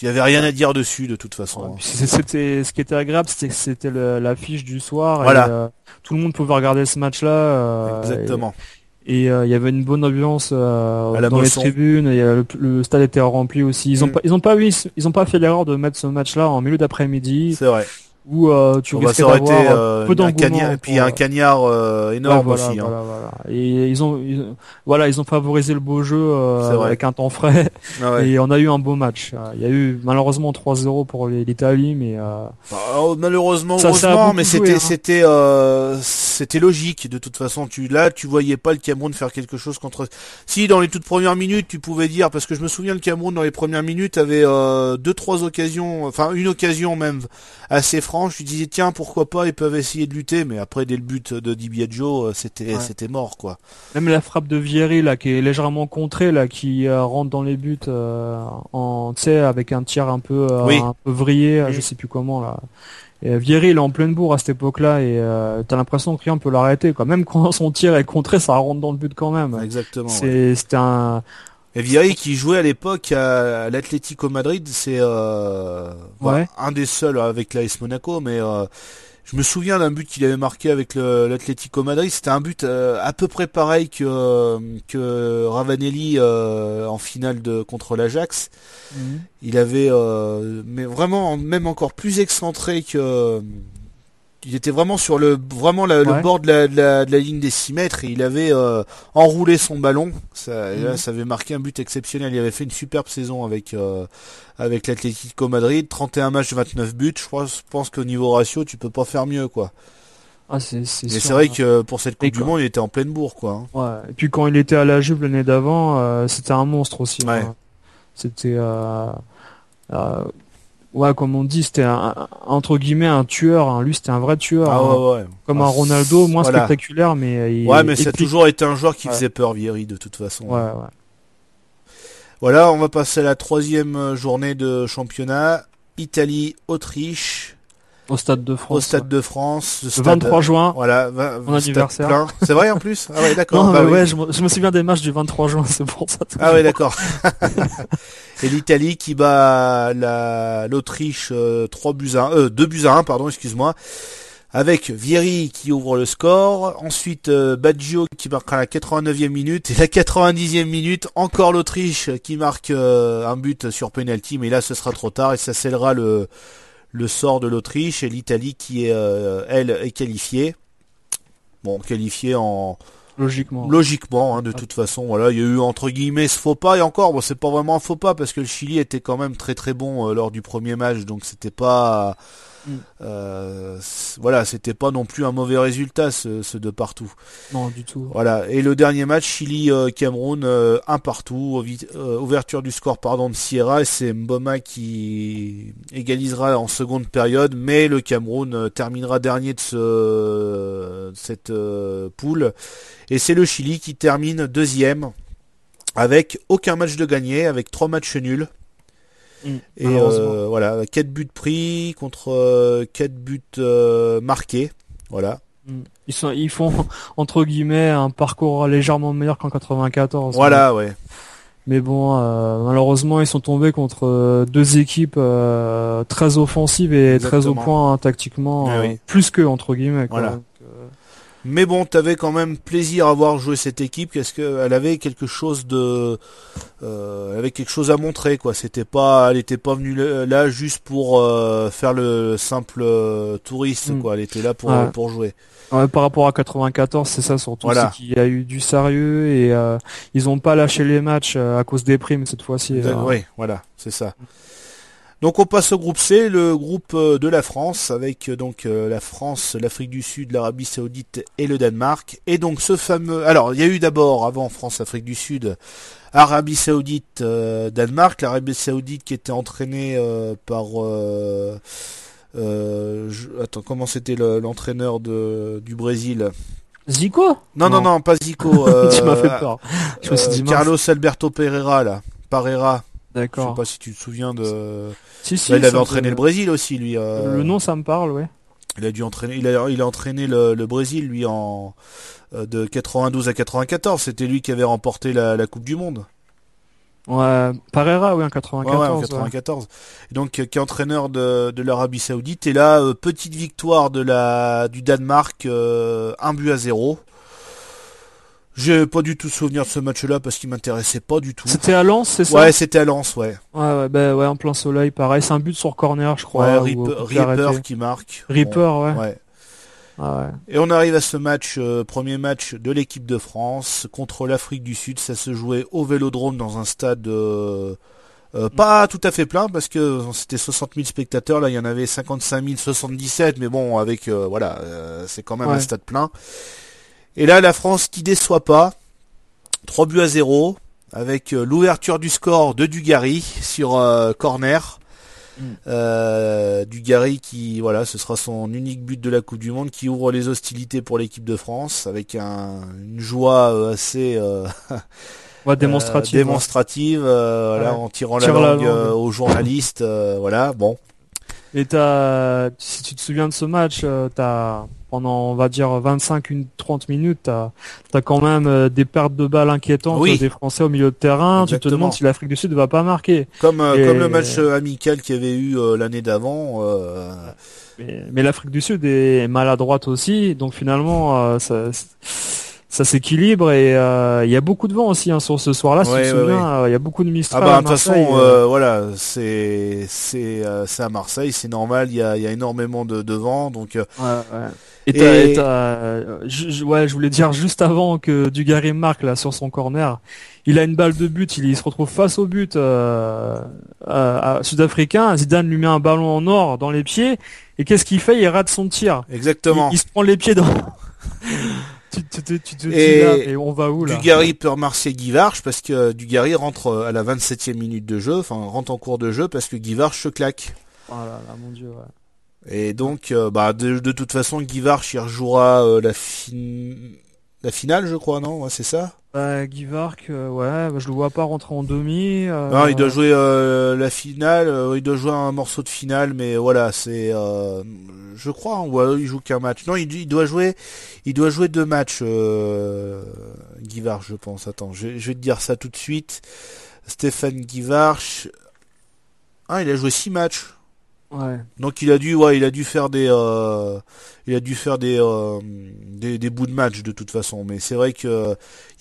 Il y avait rien à dire dessus de toute façon. C'est- C'était ce qui était agréable, c'était que c'était l'affiche du soir. Voilà. Et, euh, tout le monde pouvait regarder ce match-là. euh, Exactement. Et et, euh, il y avait une bonne ambiance euh, À la dans les tribunes. Et, euh, le, le stade était rempli aussi. Ils ont Mm. pas, ils ont pas eu, ils ont pas fait l'erreur de mettre ce match-là en milieu d'après-midi C'est vrai. Où euh, tu va risquais s'arrêter d'avoir euh, peu un d'engouement. cagnard, et puis pour, un cagnard euh, énorme Ouais, voilà, aussi. hein. voilà, voilà. Et ils ont, ils- voilà, ils ont favorisé le beau jeu euh, avec un temps frais. Ah ouais. Et on a eu un beau match. Euh, Il y a eu malheureusement 3-0 pour l'Italie, mais Bah, alors, malheureusement, Ça, heureusement, mais c'était hein. c'était c'était logique de toute façon. Tu là, tu voyais pas le Cameroun faire quelque chose contre. Si dans les toutes premières minutes, tu pouvais dire parce que je me souviens le Cameroun dans les premières minutes avait deux trois occasions, enfin une occasion même assez franche. Tu disais tiens pourquoi pas ils peuvent essayer de lutter, mais après dès le but de Di Biagio, euh, c'était Ouais. c'était mort quoi. même la frappe de Vieri là, qui est légèrement contrée là, qui euh, rentre dans les buts euh, en, tu sais, avec un tir un peu, euh, Oui. un peu vrillé, euh, Mm. je sais plus comment là. Et, Vieri il est en pleine bourre à cette époque-là et euh, t'as l'impression que rien peut l'arrêter quoi. Même quand son tir est contré, ça rentre dans le but quand même. Exactement. ouais. C'est c'était un Vieri qui jouait à l'époque à, l'Atlético Madrid, c'est euh, Ouais. un des seuls avec l'AS Monaco, mais euh, je me souviens d'un but qu'il avait marqué avec l'Atlético Madrid. C'était un but euh, à peu près pareil que que Ravanelli en finale de contre l'Ajax. Il avait, mais vraiment même encore plus excentré que il était vraiment sur le vraiment le bord de la, de, la, de la, ligne des 6 mètres et il avait euh, enroulé son ballon. Ça, là, mhm. ça avait marqué un but exceptionnel. Il avait fait une superbe saison avec euh, avec l'Atlético Madrid, 31 matchs, 29 buts. Je pense, je pense qu'au niveau ratio, tu peux pas faire mieux, quoi. Ah, c'est, c'est Mais c'est vrai que pour cette Coupe du Monde, il était en pleine bourre, quoi. Hein. Ouais. Et puis quand il était à la Juve l'année d'avant, euh, c'était un monstre aussi. Ouais. Hein. C'était ouais, comme on dit, c'était un, entre guillemets un tueur. Hein. Lui, c'était un vrai tueur. Ah, ouais, ouais. Comme un ah, Ronaldo, moins spectaculaire, mais il, ouais, mais ça a toujours été un joueur qui faisait peur, Vieri, de toute façon. Ouais, ouais. Voilà, on va passer à la troisième journée de championnat. Italie, Autriche. Au Stade de France. Au Stade de France. Le 23 juin. Voilà, mon anniversaire. C'est vrai en plus? Ah ouais, d'accord. [LAUGHS] bah, ouais, je, me, souviens des matchs du 23 juin, [LAUGHS] c'est pour ça. Ah ouais, d'accord. [LAUGHS] Et l'Italie qui bat l'Autriche 3 euh, buts à 1, euh, 2 buts à 1, pardon, excuse-moi. Avec Vieri qui ouvre le score, ensuite euh, Baggio qui marquera la 89e minute et la 90e minute encore l'Autriche qui marque euh, un but sur penalty mais là ce sera trop tard et ça scellera le le sort de l'Autriche et l'Italie qui est euh, elle est qualifiée. Bon, qualifiée en logiquement. Logiquement, hein, de toute façon, voilà, il y a eu entre guillemets ce faux pas et encore, bon, c'est pas vraiment un faux pas parce que le Chili était quand même très très bon euh, lors du premier match, donc c'était pas Mm. Euh, voilà, c'était pas non plus un mauvais résultat ce, de partout. Non, du tout. Voilà. Et le dernier match, Chili-Cameroun, euh, un partout, euh, ouverture du score pardon de Sierra, et c'est Mboma qui égalisera en seconde période, mais le Cameroun terminera dernier de, ce, cette poule, et c'est le Chili qui termine deuxième avec aucun match de gagné, avec trois matchs nuls. Et euh, voilà, 4 buts pris contre 4 euh, buts euh, marqués. Voilà. Mm. Ils, sont, ils font [LAUGHS] entre guillemets un parcours légèrement meilleur qu'en 94. Voilà, ouais. Mais bon, malheureusement, ils sont tombés contre deux équipes très offensives et très au point hein, tactiquement, eh plus que entre guillemets. Voilà. Mais bon, t'avais quand même plaisir à voir jouer cette équipe, parce qu'elle avait quelque chose de, euh, avait quelque chose à montrer, quoi. C'était pas, elle était pas venue là juste pour euh, faire le simple euh, touriste, mm. quoi. Elle était là pour pour jouer. par rapport à 94, c'est ça surtout, c'est qu'il y a eu du sérieux et ils ont pas lâché les matchs à cause des primes cette fois-ci. Oui, voilà, c'est ça. Donc on passe au groupe C, le groupe euh, de la France, avec euh, donc euh, la France, l'Afrique du Sud, l'Arabie Saoudite et le Danemark. Et donc ce fameux... Alors il y a eu d'abord, avant France, Afrique du Sud, Arabie Saoudite, Danemark. L'Arabie Saoudite qui était entraînée par... Attends, comment c'était l'entraîneur de du Brésil? Zico? Non, non, non, pas Zico. [LAUGHS] tu m'as fait peur. Carlos Alberto Pereira, là. Pereira. D'accord. Je sais pas si tu te souviens de. Si, si, bah, il avait entraîné le Brésil aussi, lui. Euh. Le nom, ça me parle, ouais. Il a dû entraîner, il a, il a entraîné le, Brésil, lui, en euh, de 92 à 94. C'était lui qui avait remporté la, Coupe du Monde. Ouais, Parera, oui, en 94. Ouais, en 94. Et donc, qui est entraîneur de, de l'Arabie Saoudite. Et là, euh, petite victoire de la du Danemark, un but à zéro. J'ai pas du tout souvenir de ce match-là parce qu'il m'intéressait pas du tout. C'était à Lens, c'est ça Ouais, c'était à Lens, ouais. Ouais, ouais, bah, ouais, en plein soleil, pareil. C'est un but sur corner, je crois. Ouais, Ripper, qui marque. Ripper, ouais. Ah, ouais. Et on arrive à ce match, euh, premier match de l'équipe de France contre l'Afrique du Sud. Ça se jouait au Vélodrome dans un stade euh, euh, pas tout à fait plein parce que c'était 60 000 spectateurs. Là, il y en avait 55 077, mais bon, avec voilà, c'est quand même un stade plein. Et là, la France qui déçoit pas. 3 buts à 0 avec euh, l'ouverture du score de Dugarry sur euh, corner. Mm. Euh, Dugarry qui voilà ce sera son unique but de la Coupe du Monde qui ouvre les hostilités pour l'équipe de France avec une joie assez [LAUGHS] démonstrative, démonstrative en tirant la langue, aux journalistes voilà bon et t'as si tu te souviens de ce match t'as pendant on va dire 25 une 30 minutes t'as as quand même euh, des pertes de balles inquiétantes des Français au milieu de terrain. Tu te demandes si l'Afrique du Sud ne va pas marquer. Comme euh, comme le match euh, amical qu'il y avait eu l'année d'avant mais, l'Afrique du Sud est maladroite aussi. Donc finalement ça ça s'équilibre et euh, il y a beaucoup de vent aussi hein, sur ce soir-là. si tu te souviens, il y a beaucoup de Mistral. Ah bah de toute façon, euh, voilà, c'est c'est c'est à Marseille, c'est normal. Il y a, y a énormément de, de vent, donc. Ouais, ouais. Et, je, ouais, je voulais dire juste avant que Dugarry marque là sur son corner, il a une balle de but, il, se retrouve face au but sud-africain. Zidane lui met un ballon en or dans les pieds et qu'est-ce qu'il fait? Il rate son tir. Exactement. Il, se prend les pieds dans. Tu, tu, tu, et, on va où là Dugarry peut remercier Guivarch parce que Dugarry rentre euh, à la 27e minute de jeu, enfin rentre en cours de jeu parce que Guivarch se claque. Oh là là, mon dieu, ouais. Et donc, euh, bah, de, de, toute façon, Guivarch il rejouera euh, la, fin... la finale, je crois, non? Ouais, C'est ça? Bah, euh, ouais, bah, je le vois pas rentrer en demi. Euh, non, il doit jouer euh, la finale, il doit jouer un morceau de finale, mais voilà, c'est, je crois, hein, il joue qu'un match. Non, il, doit jouer, il doit jouer deux matchs, Vark, je pense. Attends, je, vais te dire ça tout de suite. Stéphane Guy ah, il a joué six matchs. Donc il a dû, ouais, il a dû faire des, euh, il a dû faire des, euh, des, bouts de match de toute façon. Mais c'est vrai que euh,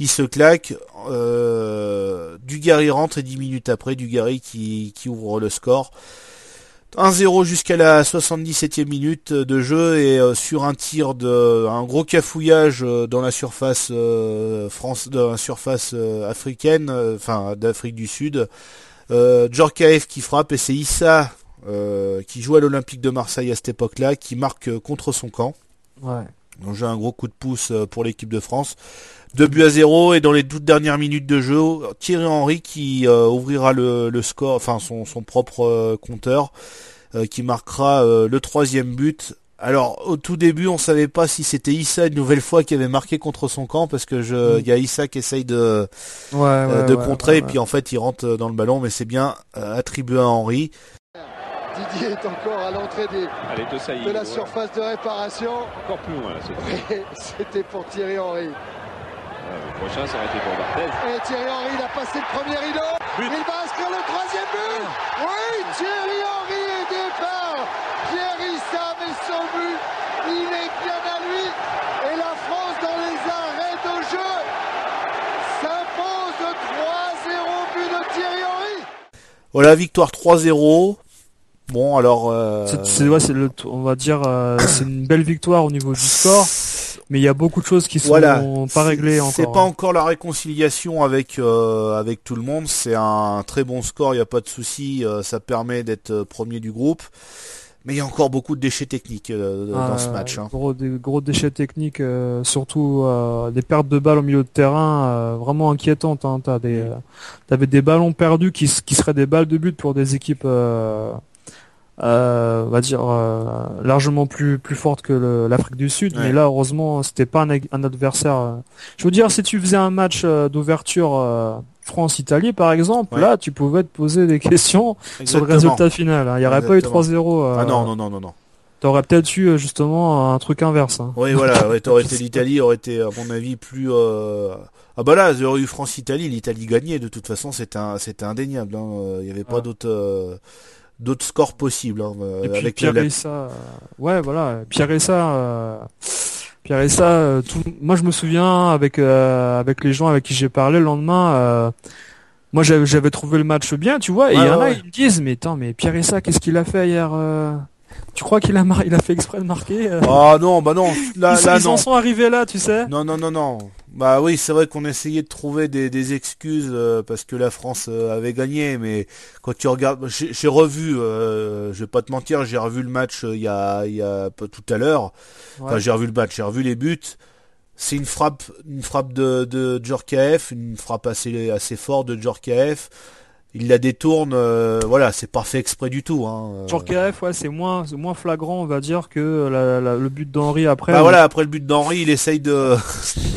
se claque. Euh, Dugarry rentre et 10 minutes après, Dugarry qui, ouvre le score. 1-0 jusqu'à la 77e minute de jeu et sur un tir de un gros cafouillage dans la surface France, dans la surface africaine, enfin d'Afrique du Sud. Euh, qui frappe et c'est Issa euh, qui joue à l'Olympique de Marseille à cette époque-là, qui marque euh, contre son camp. Ouais. Donc j'ai un gros coup de pouce euh, pour l'équipe de France. 2 buts à 0 et dans les toutes dernières minutes de jeu, Thierry Henry qui ouvrira le, score, enfin son, son propre compteur, qui marquera le troisième but. Alors au tout début, on savait pas si c'était Issa une nouvelle fois qui avait marqué contre son camp parce que je, mm. il y a Issa qui essaye de de contrer et puis en fait il rentre dans le ballon, mais c'est bien attribué à Henry. Didier est encore à l'entrée de, la surface de réparation. Encore plus loin, c'était pour Thierry Henry. le prochain, ça aurait été pour Barthez. Et Thierry Henry, il a passé le premier rideau. Il va inscrire le troisième but. Oui, Thierry Henry est départ. Thierry Sam est son but. Il est bien à lui. Et la France, dans les arrêts de jeu, s'impose 3-0 but de Thierry Henry. Voilà, victoire 3-0. Bon, alors. Euh... C'est, le, on va dire, euh, [COUGHS] c'est une belle victoire au niveau du score, mais il y a beaucoup de choses qui sont pas réglées encore. C'est pas encore la réconciliation avec euh, avec tout le monde. C'est un très bon score, il n'y a pas de souci. Euh, ça permet d'être premier du groupe. Mais il y a encore beaucoup de déchets techniques dans ce match. Hein. Gros, des, gros déchets techniques, surtout des pertes de balles au milieu de terrain, vraiment inquiétantes. Hein. T'as des, t'avais des ballons perdus qui, qui seraient des balles de but pour des équipes euh, on va dire euh, largement plus plus forte que l'Afrique du Sud mais là heureusement c'était pas un, adversaire euh. je veux dire si tu faisais un match d'ouverture France-Italie par exemple là tu pouvais te poser des questions [LAUGHS] sur le résultat final hein. il n'y aurait pas eu 3-0 ah non non non non non T'aurais peut-être eu justement un truc inverse. Hein. Oui, voilà, ouais, t'aurais été [LAUGHS] l'Italie, aurait été à mon avis plus. Ah bah là, aurait eu France-Italie, l'Italie gagnait. De toute façon, c'était c'était indéniable. Hein. Il n'y avait pas d'autre d'autres scores possibles. Hein, euh, et puis avec Pierre et ça, euh, ouais voilà, Pierre et ça, euh, Pierre et ça, tout... moi je me souviens avec avec les gens avec qui j'ai parlé le lendemain. moi j'avais trouvé le match bien, tu vois, et il y en a ils me disent mais attends mais Pierre et ça qu'est-ce qu'il a fait hier tu crois qu'il a mar... il a fait exprès de marquer Ah non, bah non. Là, ils, là, ils en sont arrivés là, tu sais. Non, non, non, non. Bah oui, c'est vrai qu'on essayait de trouver des, des excuses euh, parce que la France euh, avait gagné, mais quand tu regardes, j'ai revu, euh, je vais pas te mentir, j'ai revu le match il y a, y a tout à l'heure. Enfin, j'ai revu le match, j'ai revu les buts. C'est une frappe, une frappe de, de Djorkaeff, une frappe assez, assez forte de Djorkaeff il la détourne, euh, voilà, c'est pas fait exprès du tout. Hein. KF, ouais, c'est moins, moins flagrant, on va dire, que le but d'Henri après. Bah voilà, après le but d'Henri, il essaye de,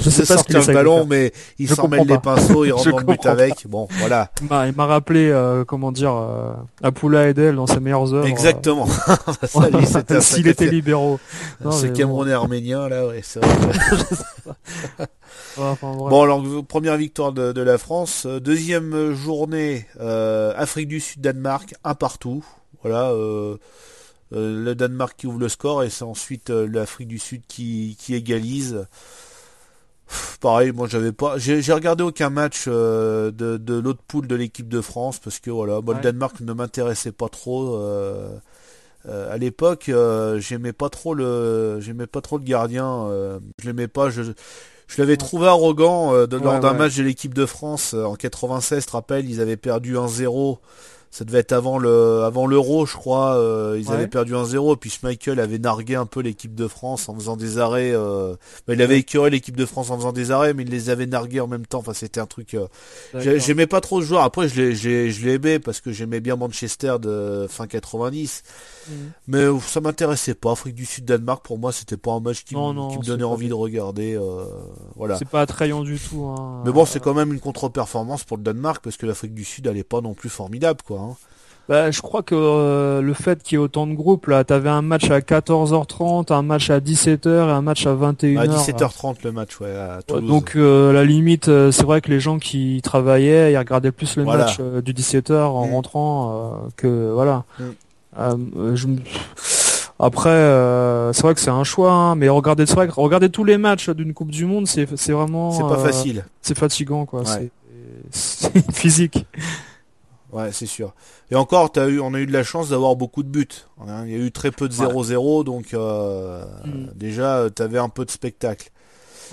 je [LAUGHS] sais pas sortir le ballon, mais il s'en mêle les pinceaux, il [LAUGHS] rentre dans le but avec. Bon, voilà. il m'a rappelé, euh, comment dire, euh, Apula Edel dans ses meilleures heures. Exactement. [LAUGHS] S'il était libéraux. Ce Camerounais arménien, là, ouais, c'est vrai. Bon, alors première victoire de, la France, euh, deuxième journée euh, Afrique du Sud Danemark, un partout. Voilà, euh, le Danemark qui ouvre le score et c'est ensuite l'Afrique du Sud qui, qui égalise. Pff, Pareil, moi j'avais pas, j'ai regardé aucun match de, de l'autre poule de l'équipe de France parce que voilà, moi, le. Danemark ne m'intéressait pas trop. euh, euh, à l'époque, euh, j'aimais pas trop le, j'aimais pas trop le gardien. euh, je l'aimais pas. Je, je l'avais trouvé arrogant euh, de- lors d'un ouais. match de l'équipe de France euh, en 96. Tu te rappelles, ils avaient perdu 1-0. Ça devait être avant le, avant l'Euro, je crois. euh, ils avaient perdu 1-0. Puis Schmeichel avait nargué un peu l'équipe de France en faisant des arrêts. euh, bah, il avait écœuré l'équipe de France en faisant des arrêts, mais il les avait nargués en même temps. Enfin, c'était un truc. euh. J'aimais pas trop ce joueur. Après, je l'ai, je l'ai- je l'ai aimé parce que j'aimais bien Manchester de fin 90. Mhm. Mais ça m'intéressait pas. Afrique du Sud, Danemark, pour moi, c'était pas un match qui, Non, me- non, qui me c'est donnait envie de regarder. euh, voilà. C'est pas attrayant du tout. hein. Mais bon, c'est quand même une contre-performance pour le Danemark parce que l'Afrique du Sud, elle est pas non plus formidable, quoi. hein. Bah, je crois que euh, le fait qu'il y ait autant de groupes, là, t'avais un match à 14h30, un match à 17h et un match à 21h. À 17h30 le match, ouais, à Ouais, Toulouse. Donc euh, la limite, c'est vrai que les gens qui travaillaient, ils regardaient plus le Voilà. match euh, du 17h en Mm. rentrant que voilà. Mm. Euh, euh, je Après, euh, c'est vrai que c'est un choix, hein, mais regarder, c'est vrai que regarder tous les matchs d'une Coupe du Monde, c'est vraiment c'est pas facile. c'est fatigant quoi. Ouais. C'est [LAUGHS] physique. Ouais, c'est sûr. Et encore, t'as eu, on a eu de la chance d'avoir beaucoup de buts. hein. Il y a eu très peu de 0-0, donc euh, Mm. déjà, t'avais un peu de spectacle.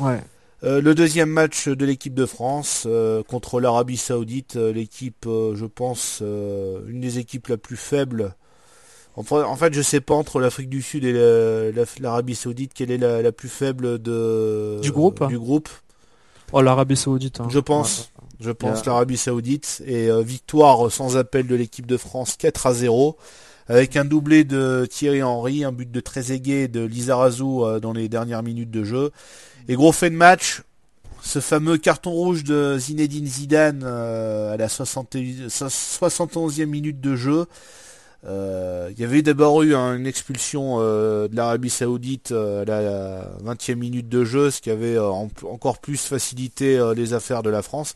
Ouais. Euh, le deuxième match de l'équipe de France euh, contre l'Arabie Saoudite, l'équipe, je pense, une des équipes la plus faibles. Enfin, en fait, je sais pas entre l'Afrique du Sud et la- la- l'Arabie Saoudite quelle est la, la plus faible de Du groupe Du groupe, Oh l'Arabie Saoudite. hein. je pense. Je pense Yeah. l'Arabie Saoudite et euh, victoire sans appel de l'équipe de France 4 à 0 avec un doublé de Thierry Henry, un but de Trezeguet et de Lizarazu euh, dans les dernières minutes de jeu. Et gros fait de match, ce fameux carton rouge de Zinedine Zidane euh, à la 60 71e minute de jeu. Euh, Il y avait d'abord eu hein, une expulsion euh, de l'Arabie Saoudite euh, à la 20e minute de jeu, ce qui avait en- encore plus facilité les affaires de la France.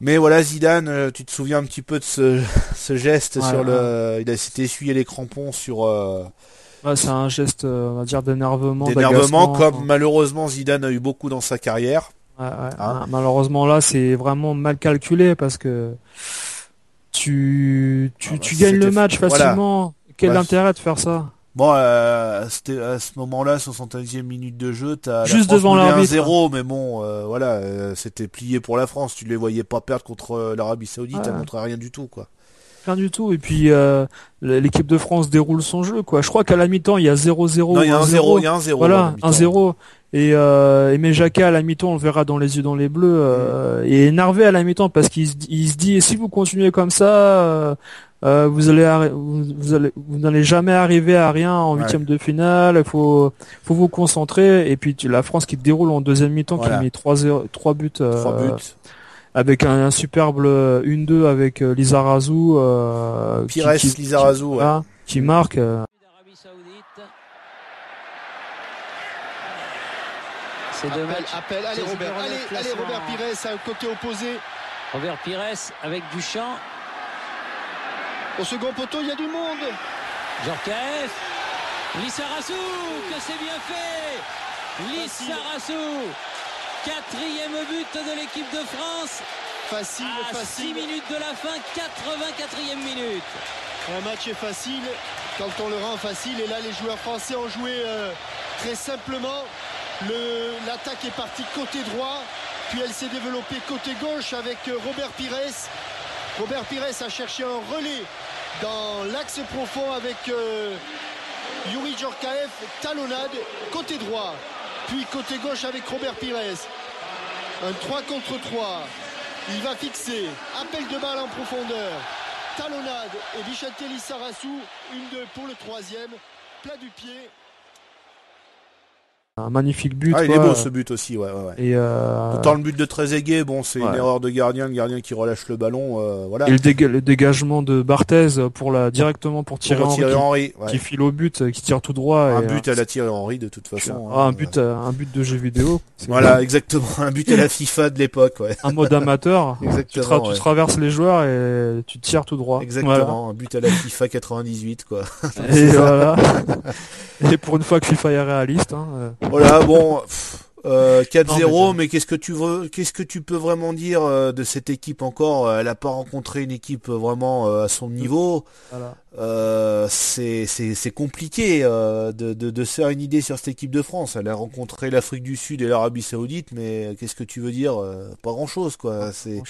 Mais voilà, Zidane, tu te souviens un petit peu de ce, [LAUGHS] ce geste Ouais, sur le, il a s'était essuyé les crampons sur Ouais, c'est un geste, on va dire, d'énervement. d'énervement, comme malheureusement Zidane a eu beaucoup dans sa carrière. Hein Malheureusement là, c'est vraiment mal calculé parce que tu tu, Ah bah, tu gagnes le match voilà. facilement. Quel Bah, intérêt de faire ça Bon, euh, c'était à ce moment-là, 71e minute de jeu, t'as la Juste France devant l'arbitre. 1-0, mais bon, euh, voilà, euh, c'était plié pour la France. Tu les voyais pas perdre contre l'Arabie Saoudite, Ouais. ça montrait rien du tout, quoi. Rien du tout. Et puis l'équipe de France déroule son jeu. quoi. Je crois qu'à la mi-temps, il y a 0-0. Non, il y a ou un 0, il y a un 0. Voilà, 1-0. Et euh, Aimé Jacquet à la mi-temps, on le verra dans les yeux dans les bleus, euh, est énervé à la mi-temps parce qu'il se, dit- il se dit si vous continuez comme ça, euh, euh, vous allez vous, vous allez vous n'allez jamais arriver à rien en Ouais. huitième de finale. Il faut faut vous concentrer. Et puis tu- la France qui déroule en deuxième mi-temps, Voilà. qui a mis 3 trois buts, euh, 3 buts. avec un, un superbe 1-2 avec euh, Lizarazu, euh, qui- Pires, qui, Lizarazu, ouais. voilà, qui marque. euh, d'Arabie Saoudite. Ces deux Appel, appel. Allez C'est Robert, allez. Robert Pires, au côté opposé. Robert Pires avec Duchamp. Au second poteau, il y a du monde. Jorkaeff. Lissarassou, que c'est bien fait. Lissarassou. Quatrième but de l'équipe de France. Facile, À 6 facile. minutes de la fin, 84e minute. Un match est facile quand on le rend facile. Et là, les joueurs français ont joué euh, très simplement. L'attaque est partie côté droit, puis elle s'est développée côté gauche avec euh, Robert Pires. Robert Pires a cherché un relais dans l'axe profond avec euh, Yuri Djorkaeff, talonnade, côté droit, puis côté gauche avec Robert Pires. Un 3 contre 3. Il va fixer. Appel de balle en profondeur. Talonnade et Bichatelli Sarassou. Une deux pour le troisième. Plat du pied. Un magnifique but. Ah, il est beau ce but aussi, ouais, ouais, ouais. Et, euh, Autant le but de Trezeguet, bon, c'est une erreur de gardien, le gardien qui relâche le ballon, euh, voilà. et le, déga- le dégagement de Barthez pour la directement pour tirer Henry, qui, qui file au but, euh, qui tire tout droit. Un et, but à la Thierry Henry, de toute euh, façon. ah, hein. un but, euh, un but de jeu vidéo. Voilà, exactement. Un but à la FIFA de l'époque, ouais. un mode amateur. [LAUGHS] tu, Exactement. tra- tu traverses les joueurs et tu tires tout droit. Exactement. Un but à la FIFA 98, quoi. Et [LAUGHS] voilà. et pour une fois que FIFA est réaliste. Hein, euh, Voilà, bon. pff, Euh, 4-0, Non, mais, qu'est-ce que tu veux, qu'est-ce que tu peux vraiment dire euh, de cette équipe encore Elle a pas rencontré une équipe vraiment euh, à son niveau. Voilà. Euh, c'est compliqué euh, de, de de se faire une idée sur cette équipe de France. Elle a rencontré l'Afrique du Sud et l'Arabie Saoudite, mais qu'est-ce que tu veux dire Euh, Pas grand-chose, quoi. C'est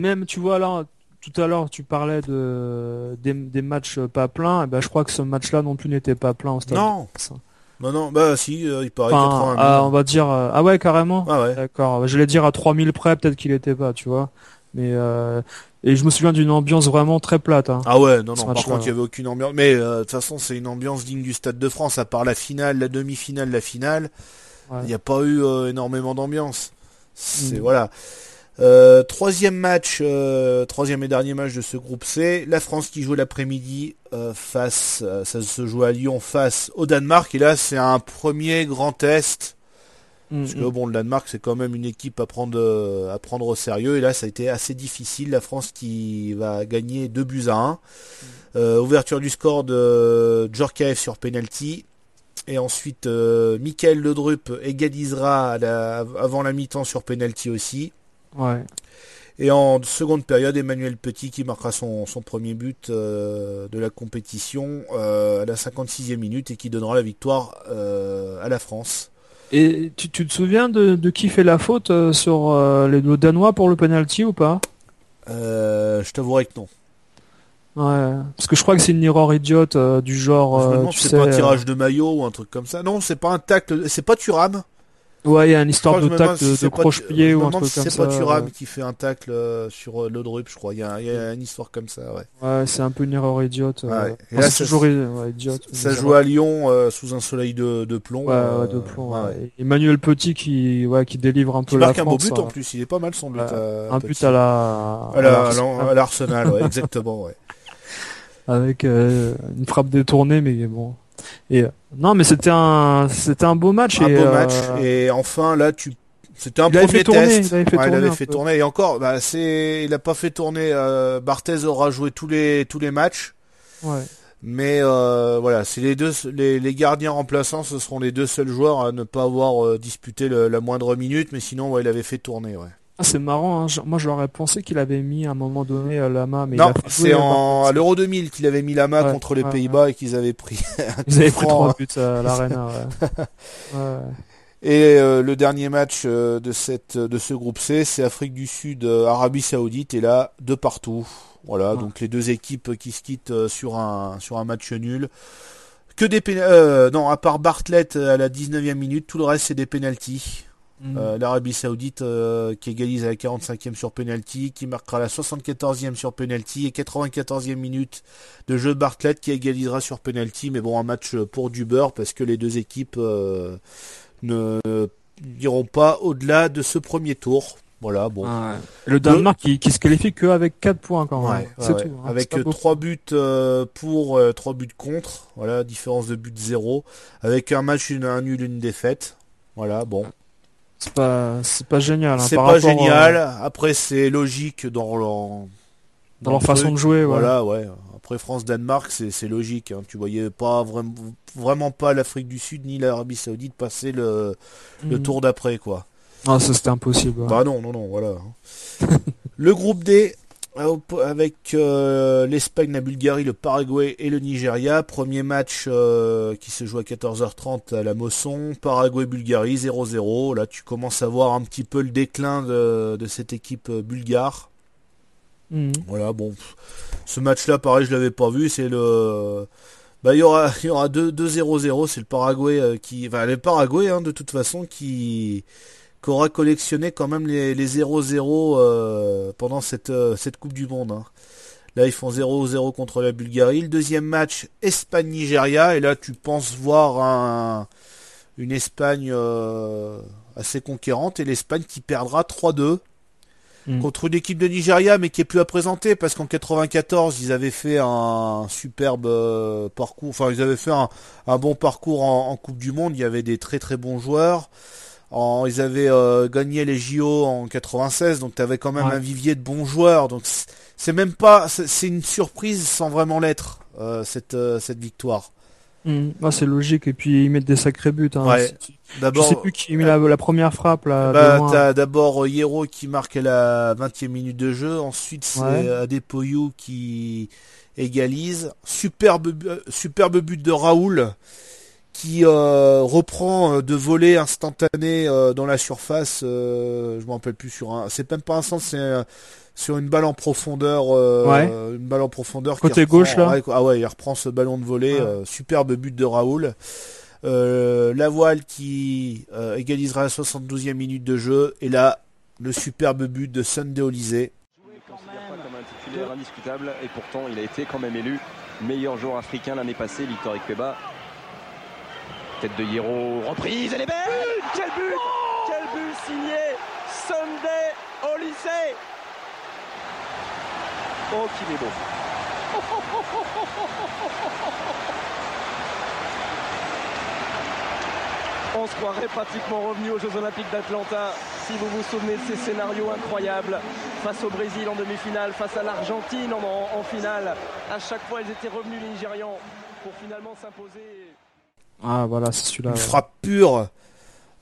même, tu vois, là, tout à l'heure, tu parlais de, des, des matchs pas pleins. Et ben, je crois que ce match-là non plus n'était pas plein au stade. non, de France. Non, non. Bah si, euh, il paraît Enfin, 80 000. ah, on va dire, euh, ah ouais, carrément. Ah ouais. D'accord. Je vais dire à 3000 près, peut-être qu'il était pas, tu vois. Mais, euh, et je me souviens d'une ambiance vraiment très plate, hein. Ah ouais, non, non, par contre, il y avait aucune ambiance. Mais euh, de toute façon, c'est une ambiance digne du Stade de France, à part la finale, la demi-finale, la finale. Ouais. Il n'y a pas eu euh, énormément d'ambiance. C'est Mm. voilà. Euh, troisième match, euh, troisième et dernier match de ce groupe C. La France qui joue l'après-midi euh, face, euh, ça se joue à Lyon face au Danemark. Et là, c'est un premier grand test. Mm, Parce que mm. bon, le Danemark, c'est quand même une équipe à prendre, euh, à prendre au sérieux. Et là, ça a été assez difficile. La France qui va gagner 2 buts à 1. Euh, ouverture du score de Djorkaeff sur penalty. Et ensuite, Michael Ledrup égalisera la- avant la mi-temps sur penalty aussi. Ouais. Et en seconde période, Emmanuel Petit qui marquera son, son premier but euh, de la compétition euh, à la 56e minute et qui donnera la victoire euh, à la France. Et tu, tu te souviens de, de qui fait la faute sur les le Danois pour le penalty ou pas? Je t'avouerai que non. Ouais. Parce que je crois que c'est une erreur idiote du genre, c'est pas un tirage de maillot ou un truc comme ça. Non, c'est pas un tacle, c'est pas Thuram. Ouais, il y a une histoire de tacle si de, c'est croche-pied ou un truc si comme c'est ça. pas Thuram ouais. qui fait un tacle euh, sur euh, Lodrup, je crois. Il y, a, il y a une histoire comme ça, ouais. Ouais, c'est un peu une erreur idiote. euh. Ouais. Et Enfin, là, c'est toujours idiote. Ça joue à Lyon euh, sous un soleil de, de plomb. Ouais, ouais, de plomb. ouais, Emmanuel Petit qui, ouais, qui délivre un peu Qui la marque un beau but en plus, il est pas mal son but. Un but à la, À la- à à la- l'Ar- à l'Arsenal, ouais, exactement, ouais. [LAUGHS] avec une frappe détournée, mais bon. Et non, mais c'était un, c'était un beau match. Un et, beau euh, match. Et enfin, là, tu, c'était un Il premier fait tourner, test. il avait fait Ouais, il tourner avait un fait peu. tourner. Et encore, bah, c'est, il a pas fait tourner. Euh, Barthez aura joué tous les tous les matchs. ouais. Mais euh, voilà, c'est les deux, les, les gardiens remplaçants, ce seront les deux seuls joueurs à ne pas avoir euh, disputé le- la moindre minute, mais sinon, ouais, il avait fait tourner, ouais. Ah, c'est marrant. Hein. Je- Moi, j'aurais pensé qu'il avait mis à un moment donné euh, Lama, mais il non, c'est en euh, à l'Euro 2000 qu'il avait mis la main Ouais, contre les ouais, Pays-Bas et qu'ils avaient pris. [LAUGHS] Ils avaient pris trois hein. buts à [LAUGHS] l'Arena. Et euh, le dernier match euh, de cette de ce groupe C, c'est Afrique du Sud, Arabie Saoudite, et là de partout. Voilà, donc les deux équipes qui se quittent sur un sur un match nul. Que des euh, non, à part Bartlett à la 19e minute, tout le reste c'est des pénalties. Mm. Euh, L'Arabie Saoudite euh, qui égalise à la 45e sur penalty, qui marquera la 74e sur penalty et 94e minute de jeu de Bartlett qui égalisera sur penalty. Mais bon, un match pour du beurre parce que les deux équipes euh, ne n'iront pas au-delà de ce premier tour. Voilà, bon. Ah ouais. Le Danemark qui, qui se qualifie qu'avec 4 points quand même. Ouais, c'est ouais, tout. ouais. hein. Avec C'est pas beaucoup. 3 buts euh, pour, 3 buts contre. Voilà, différence de but 0. Avec un match, une, un nul, une défaite. Voilà, bon. C'est pas, c'est pas génial. hein, C'est pas rapport, euh, génial. Après, c'est logique dans leur, dans leur façon de jouer. Ouais. Voilà, ouais. Après France-Danemark, c'est c'est logique. hein. Tu voyais pas vraiment, vraiment pas l'Afrique du Sud ni l'Arabie Saoudite passer le, le Mm. tour d'après, quoi. Ah, ça c'était impossible. ouais. Bah non, non, non, voilà. [LAUGHS] le groupe D, avec euh, l'Espagne, la Bulgarie, le Paraguay et le Nigeria. Premier match euh, qui se joue à 14h30 à la Mosson. Paraguay-Bulgarie 0-0. Là, tu commences à voir un petit peu le déclin de, de cette équipe euh, bulgare. Mm. Voilà, bon. Ce match-là, pareil, je l'avais pas vu. C'est le. Bah, il y aura, il y aura 2-0-0. C'est le Paraguay euh, qui. Enfin, le Paraguay, hein, de toute façon, qui qui aura collectionné quand même les, les 0-0 euh, pendant cette, euh, cette Coupe du Monde. hein. Là, ils font 0-0 contre la Bulgarie. Le deuxième match, Espagne-Nigeria. Et là, tu penses voir un, une Espagne euh, assez conquérante. Et l'Espagne qui perdra 3-2 Mm. contre une équipe de Nigeria, mais qui est plus à présenter. Parce qu'en 94, ils avaient fait un superbe euh, parcours. Enfin, ils avaient fait un, un bon parcours en, en Coupe du Monde. Il y avait des très très bons joueurs. En, ils avaient euh, gagné les JO en 96, donc tu avais quand même Ouais. un vivier de bons joueurs. Donc c'est même pas, c'est une surprise sans vraiment l'être euh, cette euh, cette victoire. Mm. Ah, c'est logique. Et puis ils mettent des sacrés buts. Hein. Ouais. C'est- Je D'abord, sais plus qui met la, la première frappe là. bah, t'as d'abord euh, Hierro qui marque à la 20e minute de jeu. Ensuite, c'est Ouais. Adepoyou qui égalise. Superbe, euh, superbe but de Raoul qui euh, reprend euh, de volée instantané euh, dans la surface. euh, je me rappelle plus sur un. C'est même pas un centre, c'est sur une balle en profondeur. euh, Ouais. Une balle en profondeur. Côté reprend- gauche, là. ouais, ah ouais, il reprend ce ballon de volée. Ouais. euh, superbe but de Raoul. Euh, la voile qui euh, égalisera à la 72e minute de jeu. Et là, le superbe but de Sunday Olysée. Il ne considère pas comme un titulaire indiscutable et pourtant il a été quand même élu meilleur joueur africain l'année passée, Victor Ikpeba. Tête de Hierro, reprise, elle est belle Quel but Quel but signé Sunday Olyssée Oh qu'il est beau On se croirait pratiquement revenu aux Jeux Olympiques d'Atlanta. Si vous vous souvenez de ces scénarios incroyables, face au Brésil en demi-finale, face à l'Argentine en, en- en finale, à chaque fois ils étaient revenus les Nigérians pour finalement s'imposer. Ah voilà, c'est celui-là. Une ouais. frappe pure.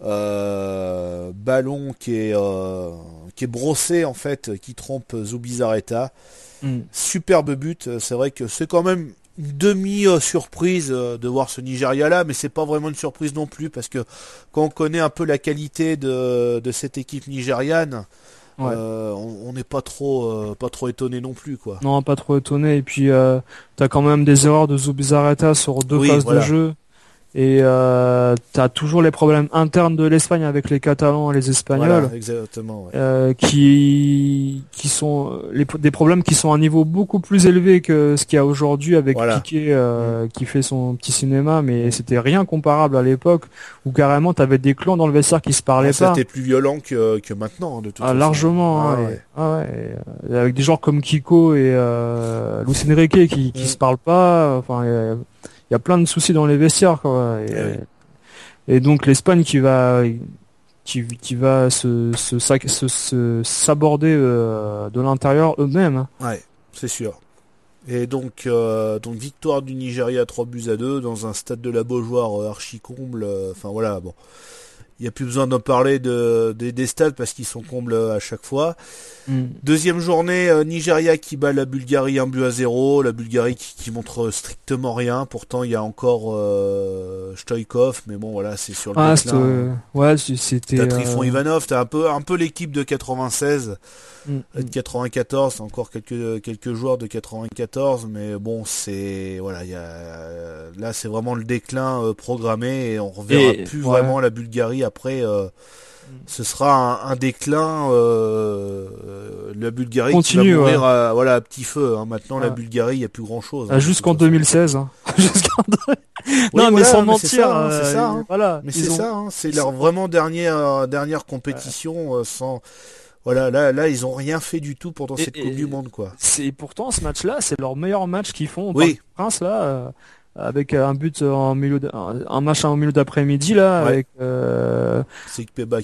euh, ballon qui est, euh, qui est brossé en fait, qui trompe Zubizarreta. Mm. Superbe but. C'est vrai que c'est quand même une demi-surprise euh, de voir ce Nigeria là, mais c'est pas vraiment une surprise non plus parce que quand on connaît un peu la qualité de, de cette équipe nigériane, Ouais. euh, on n'est pas trop euh, pas trop étonné non plus quoi. Non, pas trop étonné. Et puis, euh, t'as quand même des erreurs de Zubizarreta sur deux Oui, phases voilà. de jeu. Et euh, t'as toujours les problèmes internes de l'Espagne avec les Catalans et les Espagnols. Voilà, exactement. ouais. euh, qui qui sont euh, les, des problèmes qui sont à un niveau beaucoup plus élevé que ce qu'il y a aujourd'hui avec Voilà. Piqué euh, qui fait son petit cinéma mais c'était rien comparable à l'époque où carrément t'avais des clans dans le vestiaire qui se parlaient ça pas c'était plus violent que, que maintenant de toute ah, façon. largement Ah, ouais. et- ah ouais, et, euh, avec des joueurs comme Kiko et euh, Luis Enrique qui qui Mm. se parlent pas enfin il y a- il y, a plein de soucis dans les vestiaires quoi et, Eh et donc l'Espagne qui va qui, qui va se se, sac- se, se- s'aborder euh, de l'intérieur eux-mêmes hein. Ouais, c'est sûr. Et donc, euh, donc victoire du Nigeria 3 buts à 2 dans un stade de la Beaujoire euh, archi comble. euh, Enfin voilà, bon. Il n'y a plus besoin d'en parler de, des- des stades parce qu'ils sont combles à chaque fois. Mm. Deuxième journée, euh, Nigeria qui bat la Bulgarie 1 but à 0. La Bulgarie qui, qui montre strictement rien. Pourtant, il y a encore euh, Stoïkov, mais bon voilà, c'est sur le ah euh, ouais c- c'était T'as Trifon euh, Ivanov, t'as un peu, un peu l'équipe de 96 mm, de 94, encore quelques quelques joueurs de 94, mais bon, c'est voilà, il y a là c'est vraiment le déclin euh, programmé et on reverra Et- plus ouais. vraiment la Bulgarie après. euh, ce sera un, un déclin, euh, euh, la Bulgarie Continue, qui va mourir ouais. à, voilà à petit feu. hein. Maintenant la. Bulgarie, il y a plus grand chose. ah, jusqu'en 2016 hein. Jusqu'en- [LAUGHS] non mais sans mais c'est mentir ça, hein, c'est euh, ça, hein. voilà Mais c'est ont- ça, hein, c'est leur sont- vraiment dernière dernière compétition euh, sans. Voilà, là, là, ils ont rien fait du tout pendant Et- cette Coupe du Monde, quoi. c'est pourtant ce match-là, c'est leur meilleur match qu'ils font Oui. Princes là, euh, avec un but en milieu, d'- un match en milieu d'après-midi là, Ouais. avec. euh,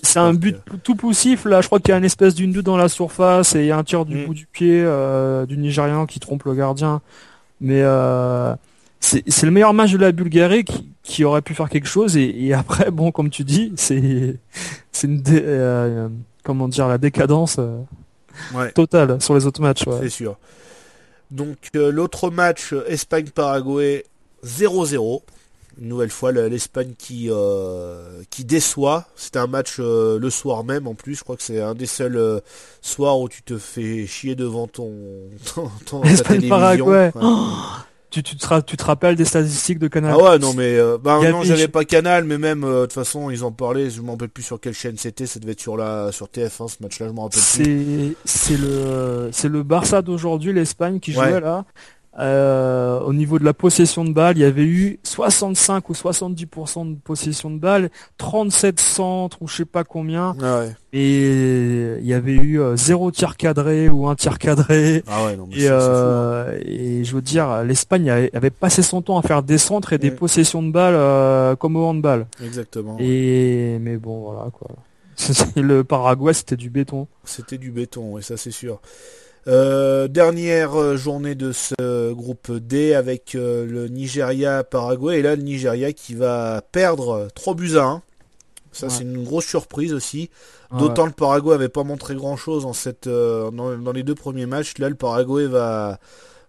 C'est un but tout poussif là. Je crois qu'il y a une espèce d'une but dans la surface et il y a un tir du Mm. bout du pied euh, du Nigérian qui trompe le gardien. Mais euh, c'est c'est le meilleur match de la Bulgarie qui, qui aurait pu faire quelque chose et, et après bon comme tu dis c'est c'est une dé- euh, comment dire la décadence euh, Ouais. totale sur les autres matchs. ouais. C'est sûr. Donc euh, l'autre match euh, Espagne-Paraguay 0-0. Une nouvelle fois l'Espagne qui euh, qui déçoit. C'était un match euh, le soir même en plus. Je crois que c'est un des seuls soirs où tu te fais chier devant ton, [LAUGHS] ton, ton ta Espagne-Paraguay. télévision. Ouais. Tu, tu, te, tu te rappelles des statistiques de Canal Ah ouais non mais euh, bah non avait- j'avais pas Canal mais même euh, de toute façon ils en parlaient je m'en rappelle plus sur quelle chaîne c'était ça devait être sur la sur TF1 ce match là je m'en rappelle plus C'est c'est le c'est le Barça d'aujourd'hui, l'Espagne qui Ouais. jouait là. Euh, au niveau de la possession de balles, il y avait eu 65 ou 70% de possession de balles, 37 centres ou je sais pas combien, ah ouais et il y avait eu euh, zéro tir cadré ou un tir cadré. ah ouais non mais Et, fou, hein. euh, et je veux dire, l'Espagne avait, avait passé son temps à faire des centres et des possessions de balles euh, comme au handball. exactement Et mais bon voilà quoi. [LAUGHS] le Paraguay c'était du béton. C'était du béton, et ça c'est sûr. Euh, dernière euh, journée de ce groupe D avec euh, le Nigeria-Paraguay. Et là, le Nigeria qui va perdre 3 buts à 1. Ça, Ouais. c'est une grosse surprise aussi. D'autant le Paraguay avait pas montré grand-chose en cette, euh, dans, dans les deux premiers matchs. Là, le Paraguay va,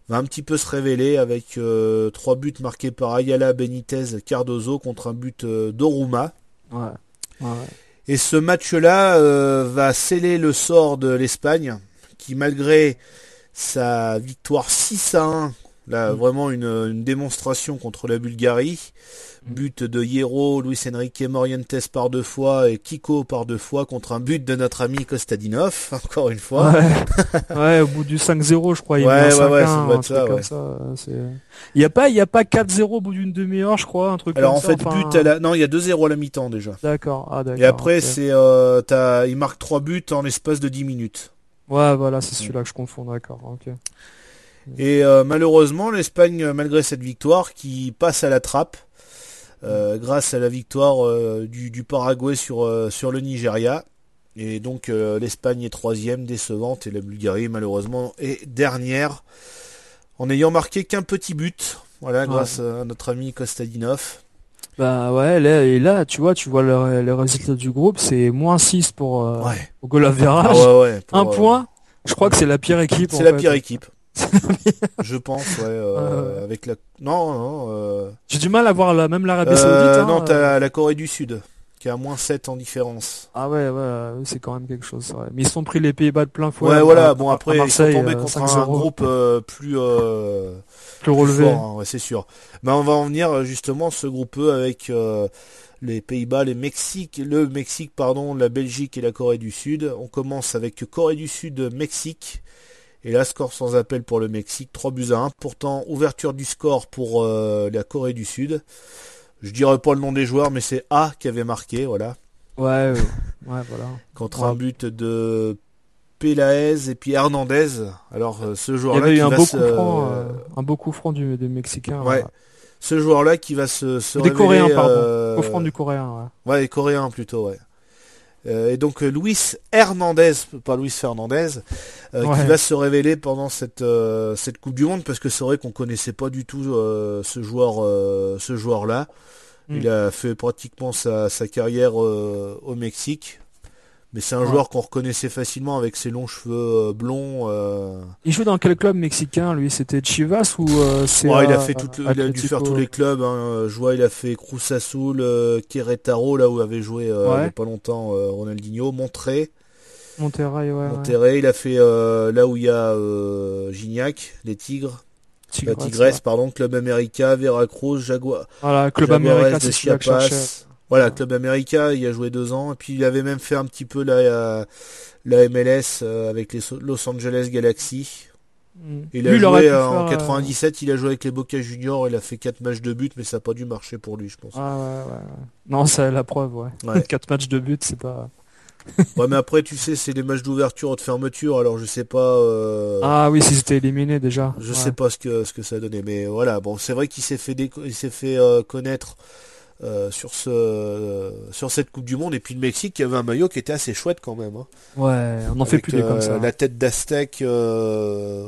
va un petit peu se révéler avec euh, trois buts marqués par Ayala, Benitez, Cardozo contre un but d'Oruma. Ouais. Et ce match-là va sceller le sort de l'Espagne, qui malgré sa victoire 6 à 1, là Mm. vraiment une, une démonstration contre la Bulgarie, Mm. but de Hierro, Luis Enrique Morientes par deux fois et Kiko par deux fois contre un but de notre ami Kostadinov, [LAUGHS] encore une fois. Ouais. [LAUGHS] ouais, au bout du 5-0, je crois, il Ouais, ouais, ouais, 5-1, ça doit être truc ça, comme ouais. ça. c'est- Il y a pas, il y a pas 4-0 au bout d'une demi-heure, je crois, un truc Alors comme en fait, enfin, but à la... Non, il y a 2-0 à la mi-temps déjà. D'accord, ah d'accord. Et après, c'est euh, t'as- il marque trois buts en l'espace de 10 minutes. Ouais, voilà, c'est celui-là que je confonds, d'accord, ok. Et euh, malheureusement, l'Espagne, euh, malgré cette victoire, qui passe à la trappe, euh, grâce à la victoire euh, du, du Paraguay sur, sur le Nigeria. Et donc l'Espagne est troisième, décevante, et la Bulgarie, malheureusement, est dernière, en ayant marqué qu'un petit but. Voilà, Ouais. grâce à notre ami Kostadinov. Bah ouais, là, et là, tu vois, tu vois le, le résultat du groupe, c'est moins 6 pour, euh, Ouais. goal Ah average. ouais, ouais, pour, un euh, point. Je crois que c'est la pire équipe. C'est [LAUGHS] la pire équipe. Je pense, ouais, euh, Ouais. avec la. Non, non. Euh... J'ai du mal à voir la, même l'Arabie Saoudite. hein, non, t'as la Corée du Sud qui a moins 7 en différence. Ah ouais, ouais, c'est quand même quelque chose. ouais. Mais ils se sont pris les Pays-Bas de plein fouet. Ouais, voilà. Bon, après, ils sont tombés contre un 5-0. groupe euh, plus, relevé. fort, hein, ouais, c'est sûr. Mais on va en venir euh, justement ce groupe E avec euh, les Pays-Bas, les Mexique, le Mexique, pardon, la Belgique et la Corée du Sud. On commence avec Corée du Sud, Mexique. Et là, score sans appel pour le Mexique, 3 buts à 1. Pourtant, ouverture du score pour euh, la Corée du Sud. Je dirais pas le nom des joueurs, mais c'est A qui avait marqué, voilà. Ouais, ouais, ouais, voilà. Contre Ouais. un but de Pelaez et puis Hernandez. Alors, euh, ce Il y joueur-là avait eu un beau se... coup franc, euh, un beau coup franc du, des Mexicains. Ouais. Ce joueur-là qui va se, se Des révéler, Coréens, pardon. euh, Coup franc du Coréen. Ouais. Ouais, les Coréens plutôt, ouais. Euh, et donc euh, Luis Hernandez, pas Luis Fernandez, euh, Ouais. qui va se révéler pendant cette euh, cette Coupe du Monde parce que c'est vrai qu'on connaissait pas du tout euh, ce joueur euh, ce joueur là. Mm. Il a fait pratiquement sa, sa carrière euh, au Mexique. Mais c'est un Ouais. joueur qu'on reconnaissait facilement avec ses longs cheveux euh, blonds. euh. Il joue dans quel club mexicain lui? C'était Chivas ou euh, c'est Ouais, il a fait tout, il a dû faire tous les clubs. Hein. Je vois, il a fait Cruz Azul, euh, Querétaro, là où avait joué Ouais. il y a pas longtemps Ronaldinho, Montré, Monterrey, ouais. Monterrey. Il a fait là où il y a Gignac, les Tigres, la Tigresse, pardon, Club América, Veracruz, Jaguar. Voilà, Club de c'est celui-là que je. Voilà, Club América, il a joué deux ans. Et puis il avait même fait un petit peu la, la MLS euh, avec les Los Angeles Galaxy. Mm. Il a joué euh, en faire, euh, 97, il a joué avec les Boca Juniors, il a fait 4 matchs de but, mais ça n'a pas dû marcher pour lui, je pense. Ah ouais, ouais. Non, c'est la preuve, ouais. Ouais. [LAUGHS] Quatre matchs de but, c'est pas. [LAUGHS] Ouais, mais après, tu sais, c'est les matchs d'ouverture ou de fermeture, alors je sais pas. euh, Ah oui, s'ils étaient éliminés déjà. Je sais pas ce que ce que ça a donné, mais voilà. Bon, c'est vrai qu'il s'est fait déco- il s'est fait connaître euh, sur ce euh, sur cette Coupe du Monde et puis le Mexique qui avait un maillot qui était assez chouette quand même. hein. Ouais, on en fait plus des euh, comme ça. La tête d'Aztèque. euh,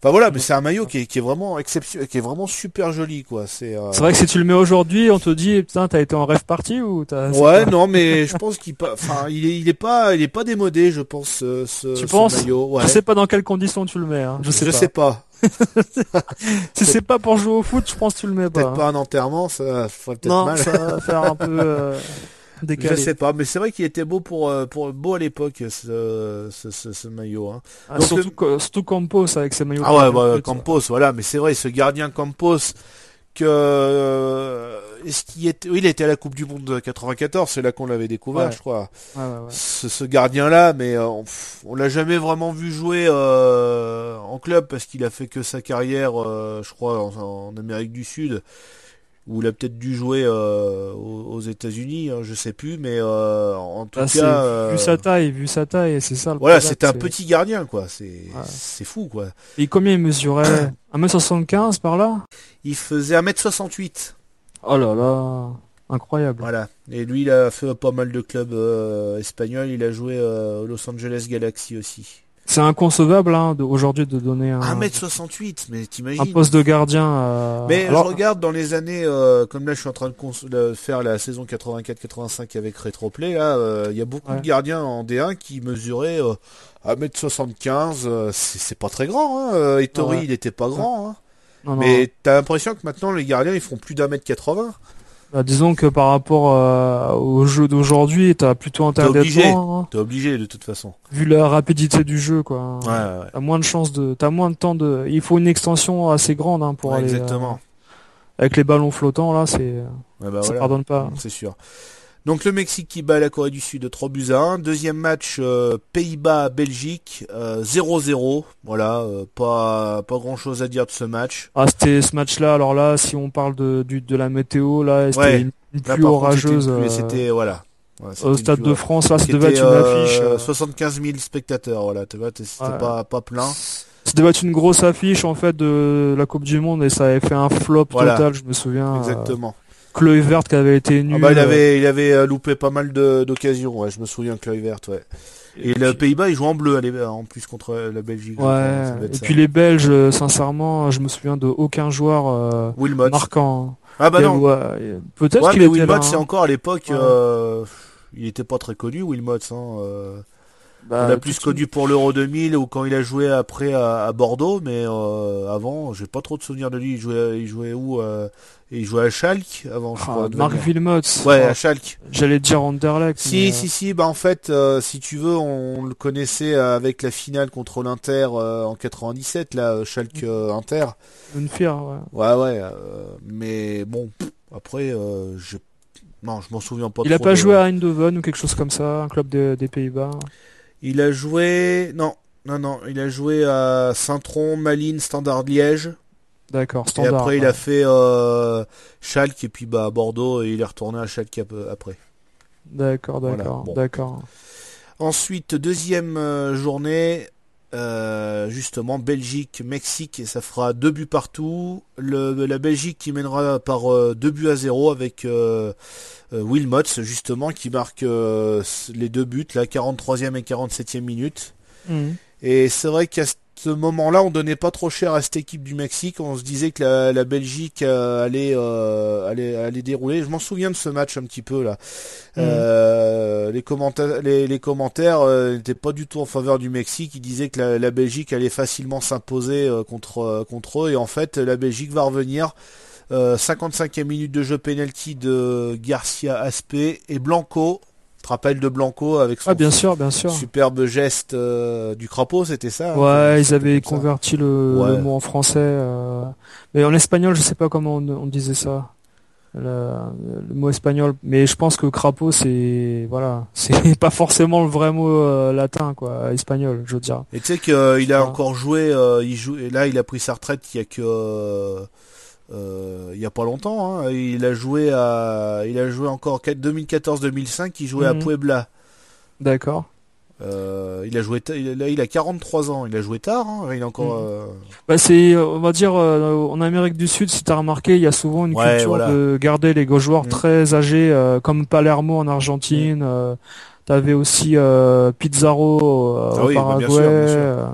Enfin voilà, mais c'est un maillot qui est, qui est vraiment exceptionnel, qui est vraiment super joli quoi. C'est. euh, C'est vrai que si tu le mets aujourd'hui, on te dit putain, t'as été en rêve party ou t'as. Ouais, pas- non, mais je pense qu'il pas, enfin, il est, il est pas, il est pas démodé, je pense, ce, Tu ce penses maillot. Ouais. Je sais pas dans quelles conditions tu le mets. Hein. Je sais pas. sais pas. [LAUGHS] Si c'est pas pour jouer au foot, je pense que tu le mets pas. Peut-être hein. pas un enterrement, ça ferait peut-être Non, mal. ça va faire un peu euh, [LAUGHS] Je décalé. sais pas, mais c'est vrai qu'il était beau pour, euh, pour beau à l'époque ce, ce, ce, ce maillot. Hein. Ah, Donc, surtout, co- surtout Campos avec ses maillots. Ah ouais, bah, Campos, voilà, mais c'est vrai, ce gardien Campos euh, est-ce qu'il était, oui, il était à la Coupe du Monde de 94, c'est là qu'on l'avait découvert, Ouais. je crois. Ouais, ouais, ouais. Ce, ce gardien-là, mais euh, on, l'a jamais vraiment vu jouer euh, en club parce qu'il a fait que sa carrière, euh, je crois, en, en Amérique du Sud, où il a peut-être dû jouer euh, aux, États-Unis, hein, je sais plus, mais euh, en tout Ah, c'est- cas, euh, Vu sa taille, vu sa taille, c'est ça le voilà, c'était un c'est- petit gardien, quoi. C'est c'est fou, quoi. Et combien il mesurait [COUGHS] 1m75 par là? Il faisait 1m68. Oh là là, incroyable. Voilà. Et lui, il a fait pas mal de clubs euh, espagnols. Il a joué euh, au Los Angeles Galaxy aussi. C'est inconcevable hein, aujourd'hui de donner un, 1m68, mais un t'imagines poste de gardien. euh, Mais alors- je regarde dans les années, euh, comme là je suis en train de, cons- de faire la saison 84-85 avec Retroplay, là euh, il y a beaucoup Ouais. de gardiens en D1 qui mesuraient euh, 1m75, euh, c'est pas très grand, hein. Ettori Ouais. il était pas grand, hein. non, mais t'as l'impression que maintenant les gardiens ils font plus d'un mètre 80. Bah, disons que par rapport euh, au jeu d'aujourd'hui, t'as plutôt intérêt T'es d'être obligé. hein, T'es obligé de toute façon. vu la rapidité du jeu, quoi. Ouais, ouais, ouais. T'as moins de chances de, t'as moins de temps de, il faut une extension assez grande hein, pour Ouais, aller. exactement. euh, avec les ballons flottants là, c'est, Ouais, bah ça voilà. pardonne pas. C'est sûr. Donc le Mexique qui bat la Corée du Sud 3 buts à 1. Deuxième match euh, Pays-Bas-Belgique euh, 0-0. Voilà, euh, pas pas grand chose à dire de ce match. Ah, c'était ce match-là. Alors là, si on parle de, du, de la météo, là, c'était Ouais. une, Là, pluie une orageuse. euh, C'était voilà. Ouais, au stade de France, là, ça C'était, devait être une euh, affiche. euh, 75 000 spectateurs, voilà, tu vois, c'était Ouais. pas pas plein. Ça devait être une grosse affiche en fait de la Coupe du Monde et ça avait fait un flop Voilà. total, je me souviens. euh, Exactement. Chloé Verte qui avait été nul. Ah bah, il euh, avait il avait euh, loupé pas mal de- d'occasions, ouais, je me souviens que l'œil vert, ouais. Et, le Pays-Bas, ils jouent en bleu allez, en plus contre la Belgique. ça Ouais. Et puis les Belges, euh, sincèrement, je me souviens de aucun joueur euh, Wilmot. marquant. Ah bah Et, non. ouais, Peut-être Ouais, qu'il était Wilmot, c'est hein. encore à l'époque, Ouais. euh, il était pas très connu, Wilmot. Hein, euh, Bah, on l'a plus connu pour l'Euro 2000 ou quand il a joué après à, à Bordeaux, mais euh, avant, j'ai pas trop de souvenirs de lui. Il jouait, il jouait où euh, Il jouait à Schalke avant, je Ah, crois. Marc. Wilmots. Ouais, à Schalke. J'allais dire Anderlecht. Si, mais, euh, si, si, bah en fait, euh, si tu veux, on le connaissait avec la finale contre l'Inter euh, en 97, là, euh, Schalke euh, Inter. Une fière, ouais. Ouais, ouais, euh, mais bon, après, euh, je... non, je m'en souviens pas Il a trop pas de- joué à Eindhoven ou quelque chose comme ça, un club de- des Pays-Bas. Il a joué, non, non, non, il a joué à Saint-Tron, Malines, Standard Liège. D'accord, Et après, il a fait euh, Schalke et puis bah à Bordeaux et il est retourné à Schalke ap- après. D'accord, Voilà, d'accord, bon. d'accord. Ensuite, deuxième euh, journée, euh, justement Belgique, Mexique, et ça fera deux buts partout. Le, la Belgique qui mènera par euh, deux buts à zéro avec euh, euh, Wilmots justement qui marque les deux buts, la 43e et 47e minute. Mhm. Et c'est vrai qu'à ce moment-là, on donnait pas trop cher à cette équipe du Mexique. On se disait que la, la Belgique euh, allait, euh, allait, allait dérouler. Je m'en souviens de ce match un petit peu là. Euh, les commentaires, les, les commentaires n'étaient pas du tout en faveur du Mexique. Ils disaient que la, la Belgique allait facilement s'imposer contre contre eux. Et en fait, la Belgique va revenir. Euh, 55e minute de jeu penalty de Garcia Aspé et Blanco. Tu te rappelles de Blanco avec son Ah, bien sûr, bien sûr. superbe geste euh, du crapaud, c'était ça hein, Ouais, ils avaient converti le, Ouais. le mot en français. euh, Mais en espagnol, je sais pas comment on, on disait ça. Le, le mot espagnol. Mais je pense que crapaud, c'est voilà, [LAUGHS] c'est pas forcément le vrai mot euh, latin, quoi, espagnol, je veux dire. Et tu sais qu'il a Ouais. encore joué, il joue, et là il a pris sa retraite il y a que, il y a pas longtemps. Hein, il a joué à, il a joué encore 2014-2005. Il jouait à Mhm. Puebla. D'accord. Euh, il a joué, il, a 43 ans. Il a joué tard. Hein, il a encore. Mhm. euh, Bah c'est, euh, on va dire, euh, en Amérique du Sud, si t'as remarqué, il y a souvent une Ouais, culture voilà. de garder les joueurs Mm. très âgés, euh, comme Palermo en Argentine. euh, T'avais aussi euh, Pizarro euh, Ah au oui, Paraguay. bien sûr, bien sûr.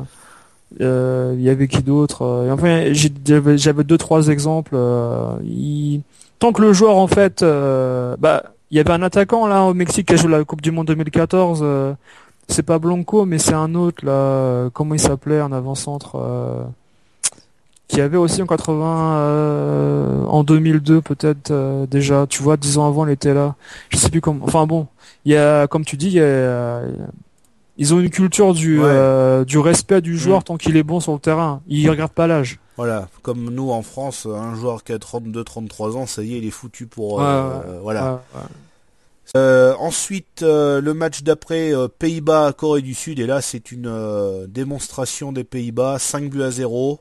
Euh, Il y avait qui d'autre euh, Enfin, j'avais deux trois exemples. euh, Tant que le joueur, en fait, euh, bah, il y avait un attaquant là au Mexique qui a joué la Coupe du Monde 2014. euh, c'est pas Blanco, mais c'est un autre là. euh, Comment il s'appelait, un avant-centre qui avait aussi en 80, euh, en 2002 peut-être déjà. Tu vois, dix ans avant, il était là. Je sais plus comment. Enfin bon, il y a, comme tu dis, il y a, ils ont une culture du Ouais. euh, du respect du joueur Mm. tant qu'il est bon sur le terrain. Ils regardent pas l'âge. Voilà, comme nous en France, un joueur qui a 32-33 ans, ça y est, il est foutu pour. Euh, voilà. Euh, ensuite, euh, le match d'après, euh, Pays-Bas, Corée du Sud, et là c'est une démonstration des Pays-Bas, 5 buts à 0,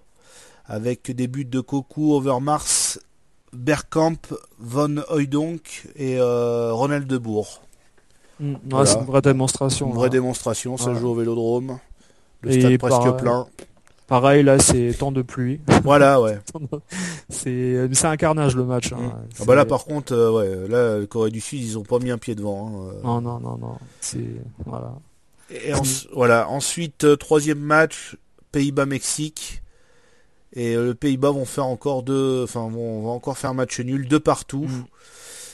avec des buts de Koku, Overmars, Bergkamp, Von Hooydonk et Ronald de Mm. Ouais, Voilà. c'est une vraie démonstration. Une vraie hein. démonstration, ça Ouais. joue au Vélodrome, le Et stade presque plein. Pareil, là, c'est temps de pluie. [LAUGHS] Voilà, ouais. [LAUGHS] c'est c'est un carnage le match. hein. Mm. Ah bah là par contre, euh, ouais, là, Corée du Sud, ils ont pas mis un pied devant. hein, euh. Non, non, non, non. C'est voilà. Et en- voilà. Ensuite, euh, troisième match, Pays-Bas-Mexique. Et euh, le Pays-Bas vont faire encore deux, enfin vont, vont encore faire un match nul, deux partout.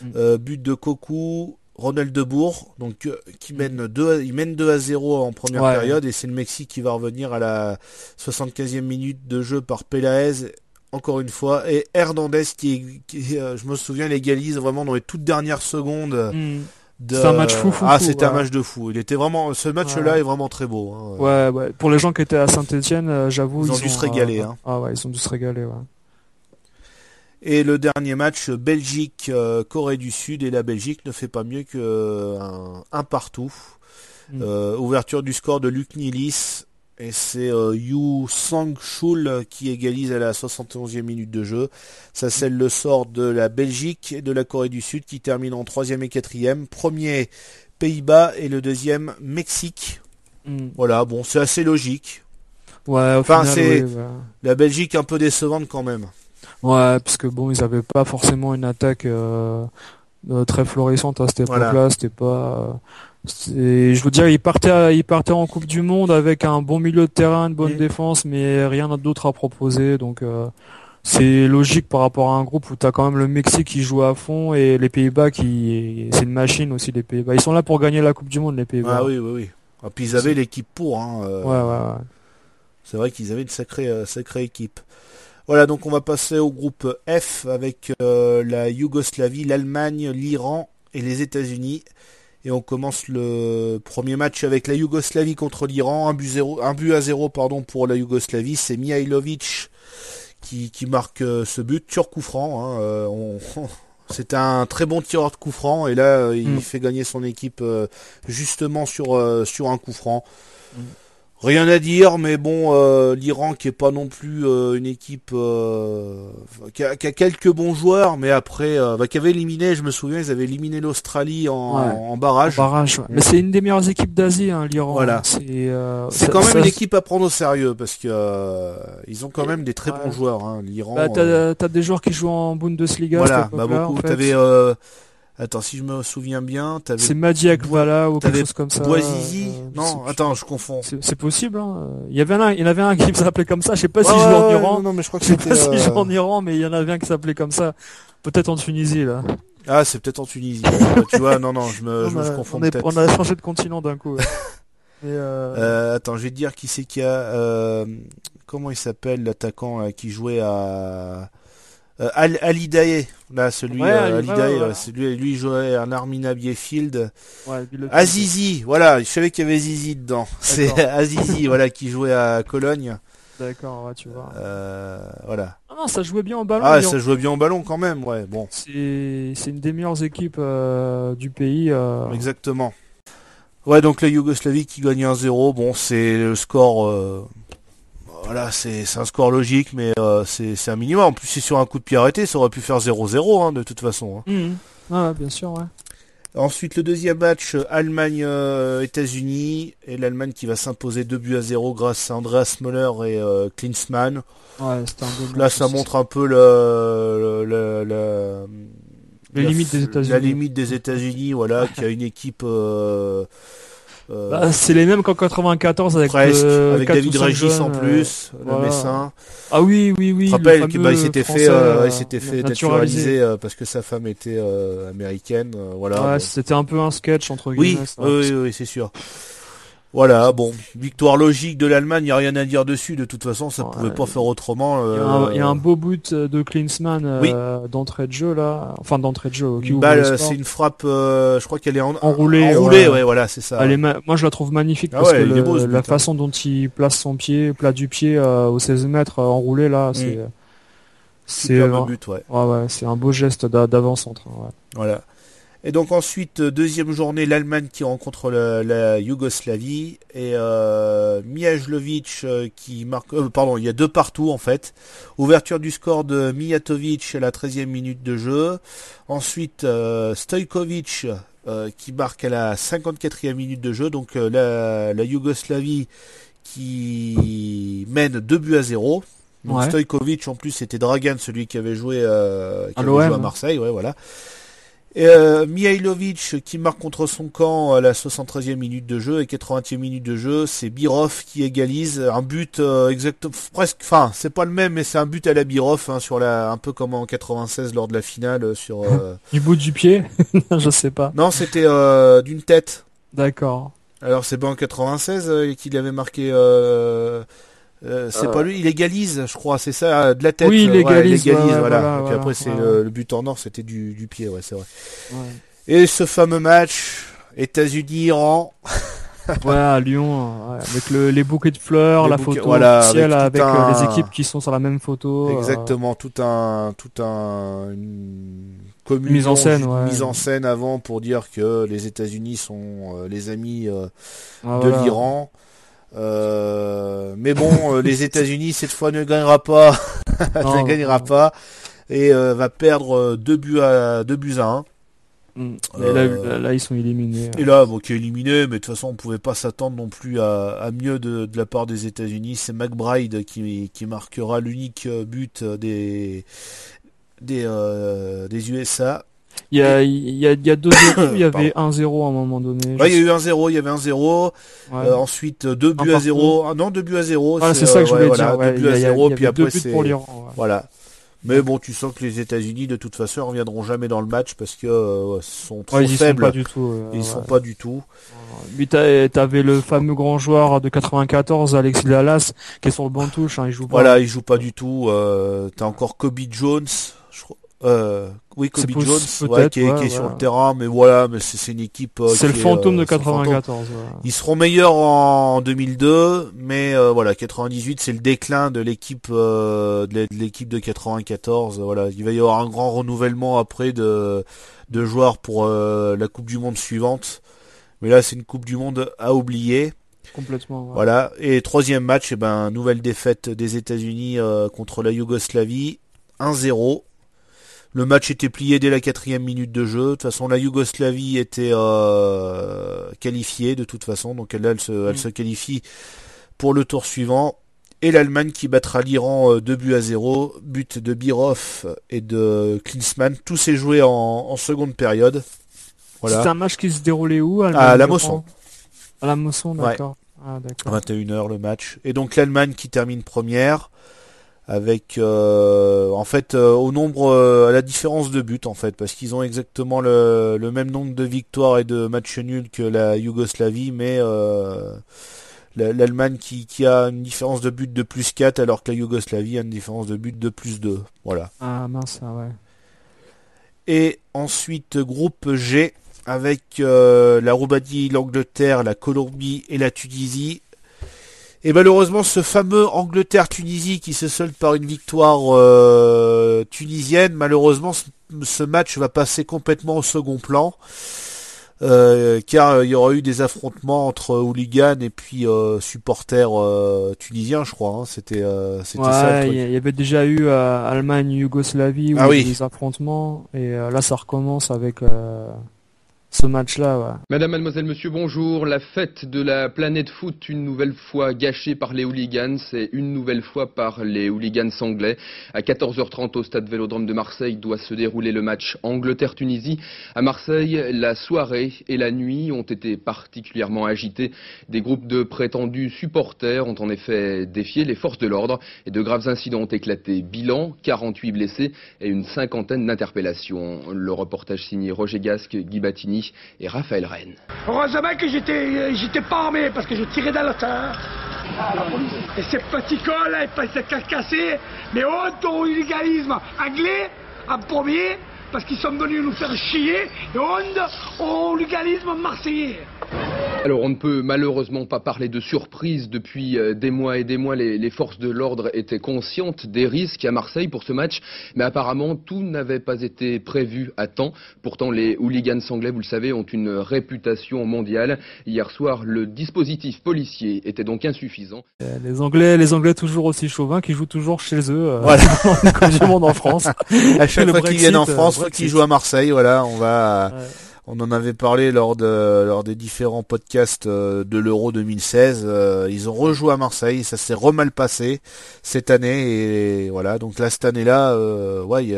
Mm. Euh, but de Cocu, Ronald Debourg, donc euh, qui mène 2 il mène 2 à 0 en première Ouais. période et c'est le Mexique qui va revenir à la 75e minute de jeu par Pelaez encore une fois et Hernandez qui, qui, euh, je me souviens il égalise vraiment dans les toutes dernières secondes Mm. de C'est un match fou, fou, ah c'était un match de fou il était vraiment ce match là Ouais. est vraiment très beau hein. Ouais, ouais. Pour les gens qui étaient à Saint-Etienne, j'avoue, Ils ont dû se régaler, euh, hein. Ah ouais, ils ont dû se régaler. Ouais. Et le dernier match, Belgique, euh, Corée du Sud, et la Belgique ne fait pas mieux que euh, un, un partout. Mm. Euh, ouverture du score de Luc Nilis, et c'est euh, Yu Sang-chul qui égalise à la 71e minute de jeu. Ça scelle le sort de la Belgique et de la Corée du Sud qui terminent en troisième et quatrième. Premier Pays-Bas et le deuxième Mexique. Mm. Voilà, bon, c'est assez logique. Ouais, au Enfin, final, c'est- oui. La Belgique un peu décevante quand même. Ouais, parce que bon, ils avaient pas forcément une attaque euh, euh, très florissante à cette époque-là. Voilà. C'était pas. euh, Je veux dire, ils partaient, ils partaient en Coupe du Monde avec un bon milieu de terrain, une bonne défense, mais rien d'autre à proposer. Donc, euh, c'est logique par rapport à un groupe où t'as quand même le Mexique qui joue à fond et les Pays-Bas qui, c'est une machine aussi les Pays-Bas. Ils sont là pour gagner la Coupe du Monde, les Pays-Bas. Ah oui, oui, oui. Et puis ils avaient l'équipe pour. Hein, euh, Ouais, ouais, ouais. C'est vrai qu'ils avaient une sacrée, euh, sacrée équipe. Voilà, donc on va passer au groupe F avec euh, la Yougoslavie, l'Allemagne, l'Iran et les États-Unis. Et on commence le premier match avec la Yougoslavie contre l'Iran, un but, zéro, un but à zéro pardon, pour la Yougoslavie. C'est Mihailovic qui, qui marque euh, ce but, tir coup franc. Hein, euh, on- [LAUGHS] C'est un très bon tireur de coup franc et là il Mm. fait gagner son équipe euh, justement sur, euh, sur un coup franc. Mm. Rien à dire, mais bon, euh, l'Iran qui est pas non plus euh, une équipe euh, qui, a, qui a quelques bons joueurs, mais après, bah, qui avait éliminé, je me souviens, ils avaient éliminé l'Australie en, Ouais. en barrage. Barrage, ouais. Mais c'est une des meilleures équipes d'Asie, hein, l'Iran. Voilà. C'est quand même ça- une équipe à prendre au sérieux parce que ils ont quand même des très Ouais. bons joueurs, hein, l'Iran. Bah, t'as, des joueurs qui jouent en Bundesliga. voilà, bah beaucoup. en fait. T'avais, attends, si je me souviens bien, t'avais C'est Madi Akvala ou quelque chose comme ça. Boisizi. euh, non, attends, je confonds. C'est, possible. Hein. Il y avait un, il y en avait un qui [LAUGHS] s'appelait comme ça. Je sais pas s'il Ouais, joue en Iran. non, non, mais je crois que Je sais pas s'il euh, joue en Iran, mais il y en avait un qui s'appelait comme ça. Peut-être en Tunisie là. Ah, c'est peut-être en Tunisie. Bah, tu vois, non, non, je me, [LAUGHS] je, on, me- je a, confonds on, est- peut-être. on a changé de continent d'un coup. ouais. [LAUGHS] Euh, Euh, attends, je vais te dire qui c'est qu'il y a. euh, comment il s'appelle l'attaquant qui jouait à euh, Al Alidae. Là, celui Ouais, euh, Alidae, ouais, ouais. ouais, c'est lui, jouait à Armina Biefield. Azizi, voilà, je savais qu'il y avait Zizi dedans. [LAUGHS] C'est. Azizi, [LAUGHS] voilà, qui jouait à Cologne. D'accord, ouais, tu vois. Euh, voilà. Ah non, ça jouait bien au ballon. Ah, ça jouait bien au ballon quand même, ouais. Bon, C'est, c'est une des meilleures équipes euh, du pays. euh, exactement. Ouais, donc la Yougoslavie qui gagne 1-0. Bon, c'est le score. Euh, voilà, c'est un score logique, mais euh, c'est un minimum. En plus, c'est sur un coup de pied arrêté, ça aurait pu faire 0-0 hein, de toute façon. hein. Ah, bien sûr, ouais. Ensuite, le deuxième match, euh, Allemagne-États-Unis, et l'Allemagne qui va s'imposer 2 buts à 0 grâce à Andreas Müller et euh, Klinsmann. Ouais, un Là, ça montre un peu le, le- le- Les la- limites des États-Unis. La limite des États-Unis, voilà, qui a une équipe euh, euh, Bah, c'est les mêmes qu'en 94 avec, presque, euh, avec David Régis en plus, euh, le. Messin. Ah oui, oui, oui. Je le rappelle qu'il bah, s'était fait, euh, euh, il s'était fait naturalisé. naturaliser parce que sa femme était américaine, voilà. Ouais, bon. c'était un peu un sketch entre Oui, guillemets. ça. oui, oui, oui, c'est sûr. Voilà, bon, victoire logique de l'Allemagne, il n'y a rien à dire dessus, de toute façon, ça Ouais. pouvait pas faire autrement. Il y, a euh, un, il y a un beau but de Klinsmann euh, d'entrée de jeu là, enfin d'entrée de jeu. qui euh, c'est une frappe, euh, je crois qu'elle est en... Enroulée, enroulée, ouais. ouais, voilà, c'est ça. Elle est ma- Moi je la trouve magnifique Ah parce ouais, que le- beau, la hein. façon dont il place son pied, plat du pied euh, au 16 mètres euh, enroulé là, c'est c'est euh, but, ouais. ouais, ouais, c'est un beau geste d'a- d'avant-centre. hein. Voilà. Et donc ensuite, euh, deuxième journée, l'Allemagne qui rencontre la, la Yougoslavie et euh, Mijalovic euh, qui marque... euh, pardon, il y a deux partout en fait. Ouverture du score de Mijatovic à la 13e minute de jeu. Ensuite, euh, Stojkovic euh, qui marque à la 54e minute de jeu. Donc euh, la, la Yougoslavie qui mène 2 buts à 0. Donc Ouais. Stojkovic en plus c'était Dragan celui qui avait joué, euh, qui À avait joué à. Marseille, ouais voilà. Et, euh, Mihailovic qui marque contre son camp à la 73e minute de jeu et 80e minute de jeu, c'est Birov qui égalise un but euh, exactement presque enfin, c'est pas le même mais c'est un but à la Birov hein, sur la un peu comme en 96 lors de la finale euh, sur euh, [LAUGHS] Du bout du pied [LAUGHS] Je sais pas. Non, c'était euh, d'une tête. D'accord. Alors c'est pas en 96 euh, qu'il avait marqué euh, euh, c'est pas lui, il égalise, je crois, c'est ça, de la tête. Oui, il euh, ouais, égalise, ouais, ouais, voilà. voilà, Et puis après, c'est ouais. le, le but en or, c'était du, du pied, ouais, c'est vrai. Ouais. Et ce fameux match, États-Unis-Iran. Ouais, [LAUGHS] à Lyon, ouais, avec le, les bouquets de fleurs, Les la bouquets- photo voilà, officielle avec avec, euh, un- les équipes qui sont sur la même photo. euh, Exactement, tout un, tout un, une communion, Mise en scène, ouais. mise en scène avant pour dire que les États-Unis sont euh, les amis euh, ah, de voilà. Euh, mais bon, euh, les États-Unis cette fois ne gagnera pas, [LAUGHS] Non, ne gagnera non. pas et euh, va perdre deux buts à deux buts à un. Mm. Et là, Euh, là, là, ils sont éliminés. Et là, bon, qui est éliminé, mais de toute façon, on pouvait pas s'attendre non plus à, à mieux de, de la part des États-Unis. C'est McBride qui, qui marquera l'unique but des des des USA. Il y a, il y a, il y a 2-0, il y [COUGHS] avait 1-0 à un moment donné. Ouais, il y a eu un 0, il y avait un 0. sais- ouais. Euh, ensuite, euh, deux buts à. 0. Ah non, deux buts à 0. Voilà, c'est ça que je voulais dire. Deux buts à il y a- 0, il y puis deux après, buts c'est. pour l'Iran. ouais. Voilà. Mais bon, tu sens que les États-Unis, de toute façon, reviendront jamais dans le match parce que euh, sont trop Ouais, ils y sont faibles. pas du tout. euh, Ils ouais. sont pas du tout. T'as- t'avais le fameux grand joueur de 94, Alexis Lalas, qui est sur le banc de touche, hein, il joue pas. Voilà, il joue pas du tout. Euh, T'as encore Kobe Jones. Euh, oui, Kobe Jones, ouais, qui est, ouais, qui est sur le terrain, mais voilà, mais c'est une équipe. euh, C'est le est, fantôme euh, de c'est le fantôme. 94. ouais. Ils seront meilleurs en 2002, mais voilà, 98, c'est le déclin de l'équipe de l'é- de l'équipe de 94. Voilà, il va y avoir un grand renouvellement après de de joueurs pour la Coupe du Monde suivante. Mais là, c'est une Coupe du Monde à oublier. Complètement. ouais. Voilà. Et troisième match, eh ben, nouvelle défaite des États-Unis euh, contre la Yougoslavie, 1-0. Le match était plié dès la quatrième minute de jeu. De toute façon, la Yougoslavie était euh, qualifiée de toute façon, donc elle, elle, se, elle Mm. se qualifie pour le tour suivant. Et l'Allemagne qui battra l'Iran 2 buts à 0, but de Birov et de Klinsmann. Tout s'est joué en, en seconde période. Voilà. C'était un match qui se déroulait où Allemagne, À la Mosson. À la Mosson, Ouais. d'accord. Ah, d'accord. 21h le match. Et donc l'Allemagne qui termine première avec euh, en fait euh, au nombre euh, à la différence de buts en fait parce qu'ils ont exactement le, le même nombre de victoires et de matchs nuls que la Yougoslavie mais euh, la- l'Allemagne qui, qui a une différence de but de plus 4 alors que la Yougoslavie a une différence de but de plus 2 voilà Ah mince, ah ouais. et ensuite groupe G avec euh, la Roumanie, l'Angleterre, la Colombie et la Tunisie. Et malheureusement ce fameux Angleterre-Tunisie qui se solde par une victoire euh, tunisienne, malheureusement ce, match va passer complètement au second plan. euh, car euh, il y aura eu des affrontements entre hooligans et puis euh, supporters tunisiens, je crois. hein. C'était ça il y, avait déjà eu Allemagne-Yougoslavie où Ah il y avait oui. des affrontements et là ça recommence avec ce match-là. Ouais. Madame, mademoiselle, monsieur, bonjour. La fête de la planète foot, une nouvelle fois gâchée par les hooligans et une nouvelle fois par les hooligans anglais. À 14h30 au stade Vélodrome de Marseille doit se dérouler le match Angleterre-Tunisie. À Marseille, la soirée et la nuit ont été particulièrement agitées. Des groupes de prétendus supporters ont en effet défié les forces de l'ordre et de graves incidents ont éclaté. Bilan, 48 blessés et une cinquantaine d'interpellations. Le reportage signé Roger Gasque, Guy Battini et Raphaël Rennes. Heureusement que j'étais, j'étais pas armé parce que je tirais dans le tas. Et ces petits là, ils pensaient casser. Mais honte au hooliganisme anglais en premier parce qu'ils sont venus nous faire chier. Et honte au hooliganisme marseillais. Alors on ne peut malheureusement pas parler de surprise. Depuis euh, des mois et des mois, les, les forces de l'ordre étaient conscientes des risques à Marseille pour ce match, mais apparemment tout n'avait pas été prévu à temps. Pourtant les hooligans anglais, vous le savez, ont une réputation mondiale. Hier soir, le dispositif policier était donc insuffisant. Les Anglais, les Anglais toujours aussi chauvins qui jouent toujours chez eux. euh, Voilà. [LAUGHS] comme du monde en France. [LAUGHS] À chaque Le fois qu'ils viennent en euh, France, qu'ils jouent à Marseille. Voilà, on va. Ouais. On en avait parlé lors de lors des différents podcasts euh, de l'Euro 2016. euh, ils ont rejoué à Marseille, ça s'est remal passé cette année et voilà. Donc là cette année-là, euh, ouais, il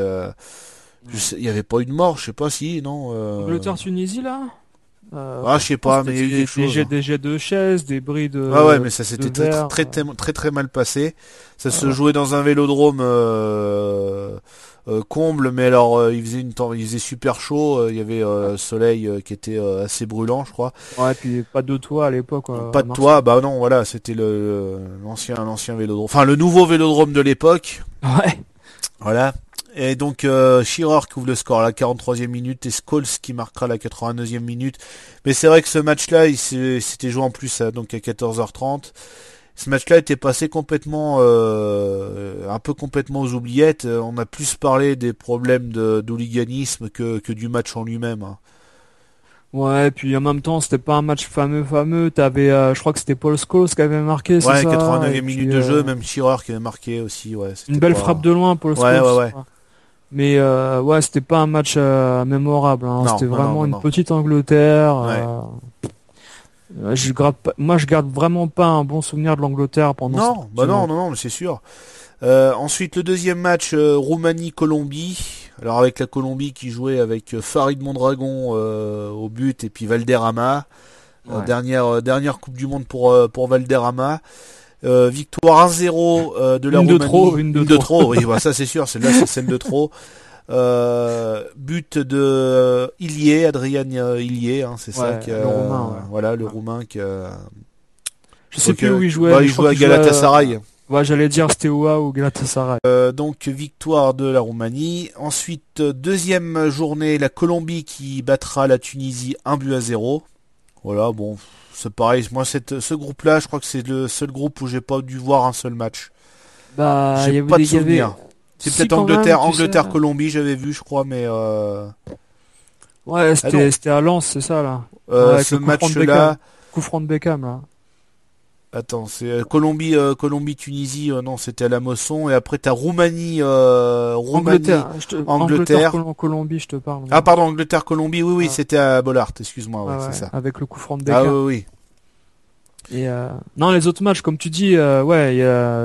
n'y avait pas eu de mort, je sais pas si, non. euh, Angleterre-Tunisie là? Euh, Ah, je sais pas, mais il y a eu des, quelque des chose. jets, des jets de chaises, des bris de. Ah ouais, mais ça s'était très, très, très, très, très mal passé. Ça se Ouais. jouait dans un vélodrome euh, comble, mais alors euh, il faisait une temps, il faisait super chaud. euh, il y avait euh, soleil euh, qui était euh, assez brûlant, je crois. Ouais, puis pas de toit à l'époque. euh, Pas à de toit, bah non, voilà, c'était le l'ancien l'ancien vélodrome, enfin le nouveau vélodrome de l'époque. Ouais. Voilà. Et donc euh, Shearer qui ouvre le score à la 43e minute et Scholes qui marquera la 89e minute. Mais c'est vrai que ce match-là, il s'est- c'était joué en plus à, donc à 14h30. Ce match-là était passé complètement, euh, un peu complètement aux oubliettes. Euh, On a plus parlé des problèmes de d'hooliganisme que, que du match en lui-même. hein. Ouais, puis en même temps, c'était pas un match fameux, fameux. T'avais, euh, je crois que c'était Paul Scholes qui avait marqué, c'est Ouais, ça 89e Et minute puis, de jeu, même Shearer qui avait marqué aussi. Ouais, Une belle pas- frappe de loin, Paul Ouais, Scholes. ouais, ouais. Mais euh, ouais, c'était pas un match mémorable. hein. C'était non, vraiment non, une petite Angleterre. Ouais. Euh, je moi, je garde vraiment pas un bon souvenir de l'Angleterre pendant. Non, cette bah non, non, non, mais c'est sûr. Euh, ensuite, le deuxième match, euh, Roumanie-Colombie. Alors avec la Colombie qui jouait avec Farid Mondragon euh, au but et puis Valderrama. Euh, Ouais. dernière, euh, dernière Coupe du Monde pour, euh, pour Valderrama. Euh, victoire 1-0 euh, de la Une de Roumanie. trop, une de trop. oui, bah, ça c'est sûr, celle-là c'est celle de trop. [LAUGHS] Euh, but de euh, Ilié, Adrien euh, Ilié, hein, c'est ça Ouais, qui le Roumain, ouais. voilà le roumain qui a- Je sais Donc, plus où il jouait. bah, il jouait à qu'il jouait, Galatasaray. Ouais, j'allais dire Steaua ou Galatasaray. Euh, donc victoire de la Roumanie. Ensuite, deuxième journée, la Colombie qui battra la Tunisie 1 but à 0. Voilà, bon, c'est pareil. Moi, cette, ce groupe-là, je crois que c'est le seul groupe où j'ai pas dû voir un seul match. Bah, J'ai avait pas de souvenir. C'est Si, peut-être même, Angleterre, tu sais. Angleterre, Colombie, j'avais vu, je crois, mais euh, Ouais, Ah c'était à Lens, c'est ça là. euh, Ouais, ce match-là. Coup franc de Beckham là. attends, c'est euh, Colombie, euh, Colombie, Tunisie, euh, non, c'était à la Mosson, et après t'as Roumanie, euh, Roumanie. Angleterre, je te- Angleterre. Col- Colombie, je te parle. Ah pardon, Angleterre, Colombie, oui, oui, Ouais. c'était à Bollard, excuse-moi, ouais, Ouais, ouais, c'est ça. Avec le coup franc de Ah Beckham. oui, oui. Et euh, non, les autres matchs, comme tu dis, euh, ouais,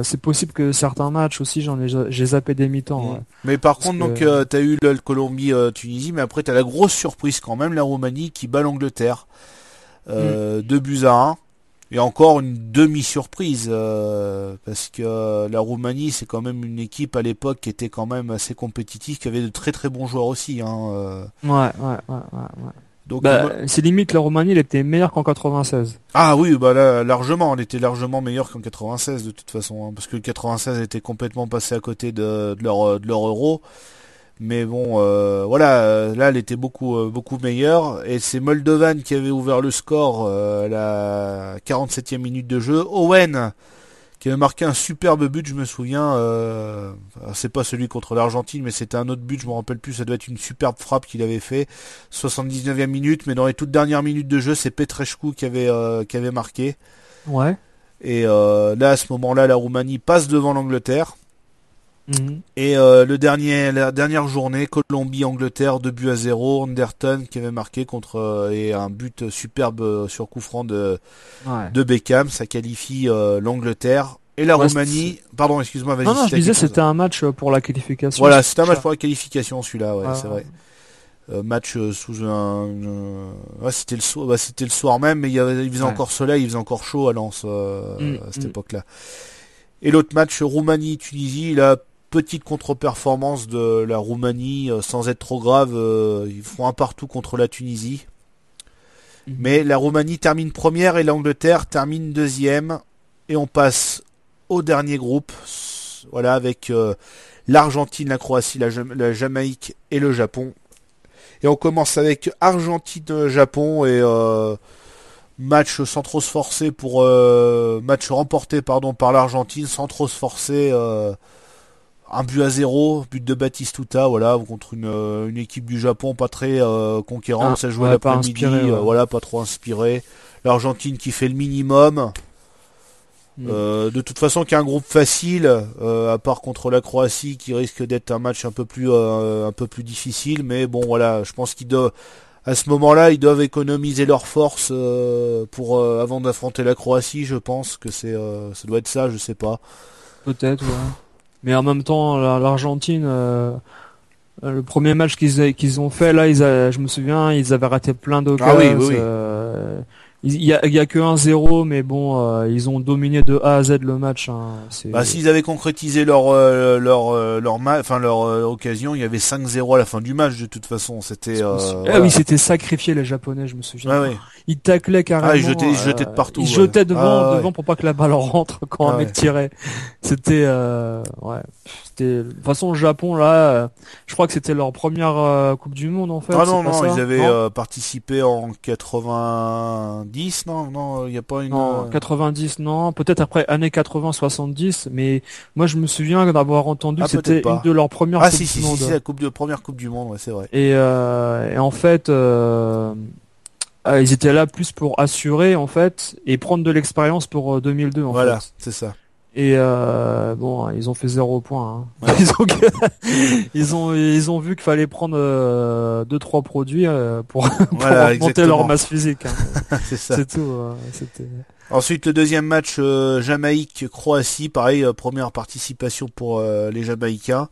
c'est possible que certains matchs aussi, j'en ai, j'ai zappé des mi-temps. Mm. ouais. Mais par Parce contre, que- donc, euh, t'as eu le, le Colombie-Tunisie, mais après, t'as la grosse surprise quand même, la Roumanie qui bat l'Angleterre. Mm. Euh, Deux buts à 1. Et encore une demi-surprise, euh, parce que la Roumanie, c'est quand même une équipe à l'époque qui était quand même assez compétitive, qui avait de très très bons joueurs aussi. Hein, euh. Ouais, ouais, ouais, ouais. ouais. Donc, Bah, c'est limite la Roumanie, elle était meilleure qu'en 96. Ah oui, bah là, largement, on était largement meilleur qu'en 96 de toute façon, hein, parce que le 96 était complètement passé à côté de, de leur de leur euro. Mais bon, euh, voilà, euh, là, elle était beaucoup euh, beaucoup meilleure. Et c'est Moldovan qui avait ouvert le score euh, à la 47e minute de jeu. Owen qui avait marqué un superbe but, je me souviens. Euh, c'est pas celui contre l'Argentine, mais c'était un autre but, je me rappelle plus. Ça doit être une superbe frappe qu'il avait fait. 79e minute, mais dans les toutes dernières minutes de jeu, c'est Petrescu qui avait euh, qui avait marqué. Ouais. Et euh, là, à ce moment-là, la Roumanie passe devant l'Angleterre. Mhm. Et euh, le dernier, la dernière journée, Colombie-Angleterre, 2 buts à 0. Anderton qui avait marqué contre euh, et un but superbe euh, sur coup franc de, Ouais. de Beckham. Ça qualifie euh, l'Angleterre et la Ouais, Roumanie. Pardon, excuse-moi, vas-y. Non, non, je disais c'était un match euh, pour la qualification. Voilà, c'était un match pour la qualification, celui-là, ouais, Ah. c'est vrai. Euh, match sous un, ouais, c'était le soir, bah, c'était le soir même, mais il, y avait, il faisait encore soleil, il faisait encore chaud à Lens euh, Mm, à cette mm. époque-là. Et l'autre match Roumanie-Tunisie, la petite contre-performance de la Roumanie, euh, sans être trop grave, euh, ils font un partout contre la Tunisie. Mhm. Mais la Roumanie termine première et l'Angleterre termine deuxième. Et on passe au dernier groupe. Voilà, avec euh, l'Argentine, la Croatie, la, Jama- la Jamaïque et le Japon. Et on commence avec Argentine-Japon et euh, match sans trop se forcer pour euh, match remporté pardon par l'Argentine sans trop se forcer. Un but à zéro, but de Batistuta, voilà, contre une, euh, une équipe du Japon pas très euh, conquérante, Ah, ça jouait ouais, l'après-midi, ouais. euh, voilà, pas trop inspiré. L'Argentine qui fait le minimum. Mm. Euh, de toute façon, qui est un groupe facile, euh, à part contre la Croatie, qui risque d'être un match un peu plus, un peu plus difficile. Mais bon, voilà, je pense qu'ils doivent, à ce moment-là, ils doivent économiser leurs forces pour avant d'affronter la Croatie. Je pense que c'est, ça doit être ça, je sais pas. Peut-être, ouais. Mais en même temps, la- l'Argentine, euh, Euh, Le premier match qu'ils qu'ils ont fait là, ils a- je me souviens, ils avaient raté plein d'occasions. Ah oui, oui, oui. Euh, il y a, il y a que 1-0, mais bon, euh, ils ont dominé de A à Z le match. Hein. Bah, s'ils avaient concrétisé leur euh, leur euh, leur enfin leur euh, occasion, il y avait 5-0 à la fin du match de toute façon. C'était. Euh, Ah voilà. oui, c'était sacrifié les Japonais, je me souviens. Ouais, ouais. Ils taclaient carrément. Ah, ils jetaient- ils jetaient de partout, Ils ouais. jetaient devant, Ah, ouais. devant pour pas que la balle [LAUGHS] rentre quand Ah, un mec ouais. tirait. C'était, euh, ouais. C'était, de toute façon, le Japon là, euh, je crois que c'était leur première euh, Coupe du Monde en fait. Ah non non, ils avaient Non euh, participé en 90 non non, il y a pas une. Non, euh, 90, non. Peut-être après années 80, 70, mais moi je me souviens d'avoir entendu Ah, que c'était une de leurs premières Ah si du si Monde. si, c'est la coupe de première coupe du monde, ouais, c'est vrai. Et, et en fait, ils étaient là plus pour assurer en fait et prendre de l'expérience pour euh, 2002 en Voilà, c'est ça. Et euh, bon, ils ont fait zéro point. hein. [LAUGHS] Ils, ont, [LAUGHS] ils ont ils ont vu qu'il fallait prendre euh, deux trois produits euh, pour, [LAUGHS] pour Voilà, augmenter exactement. leur masse physique. hein. c'est ça. C'est tout. euh, C'était. Ensuite, le deuxième match euh, Jamaïque-Croatie, pareil, première participation pour euh, les Jamaïcains.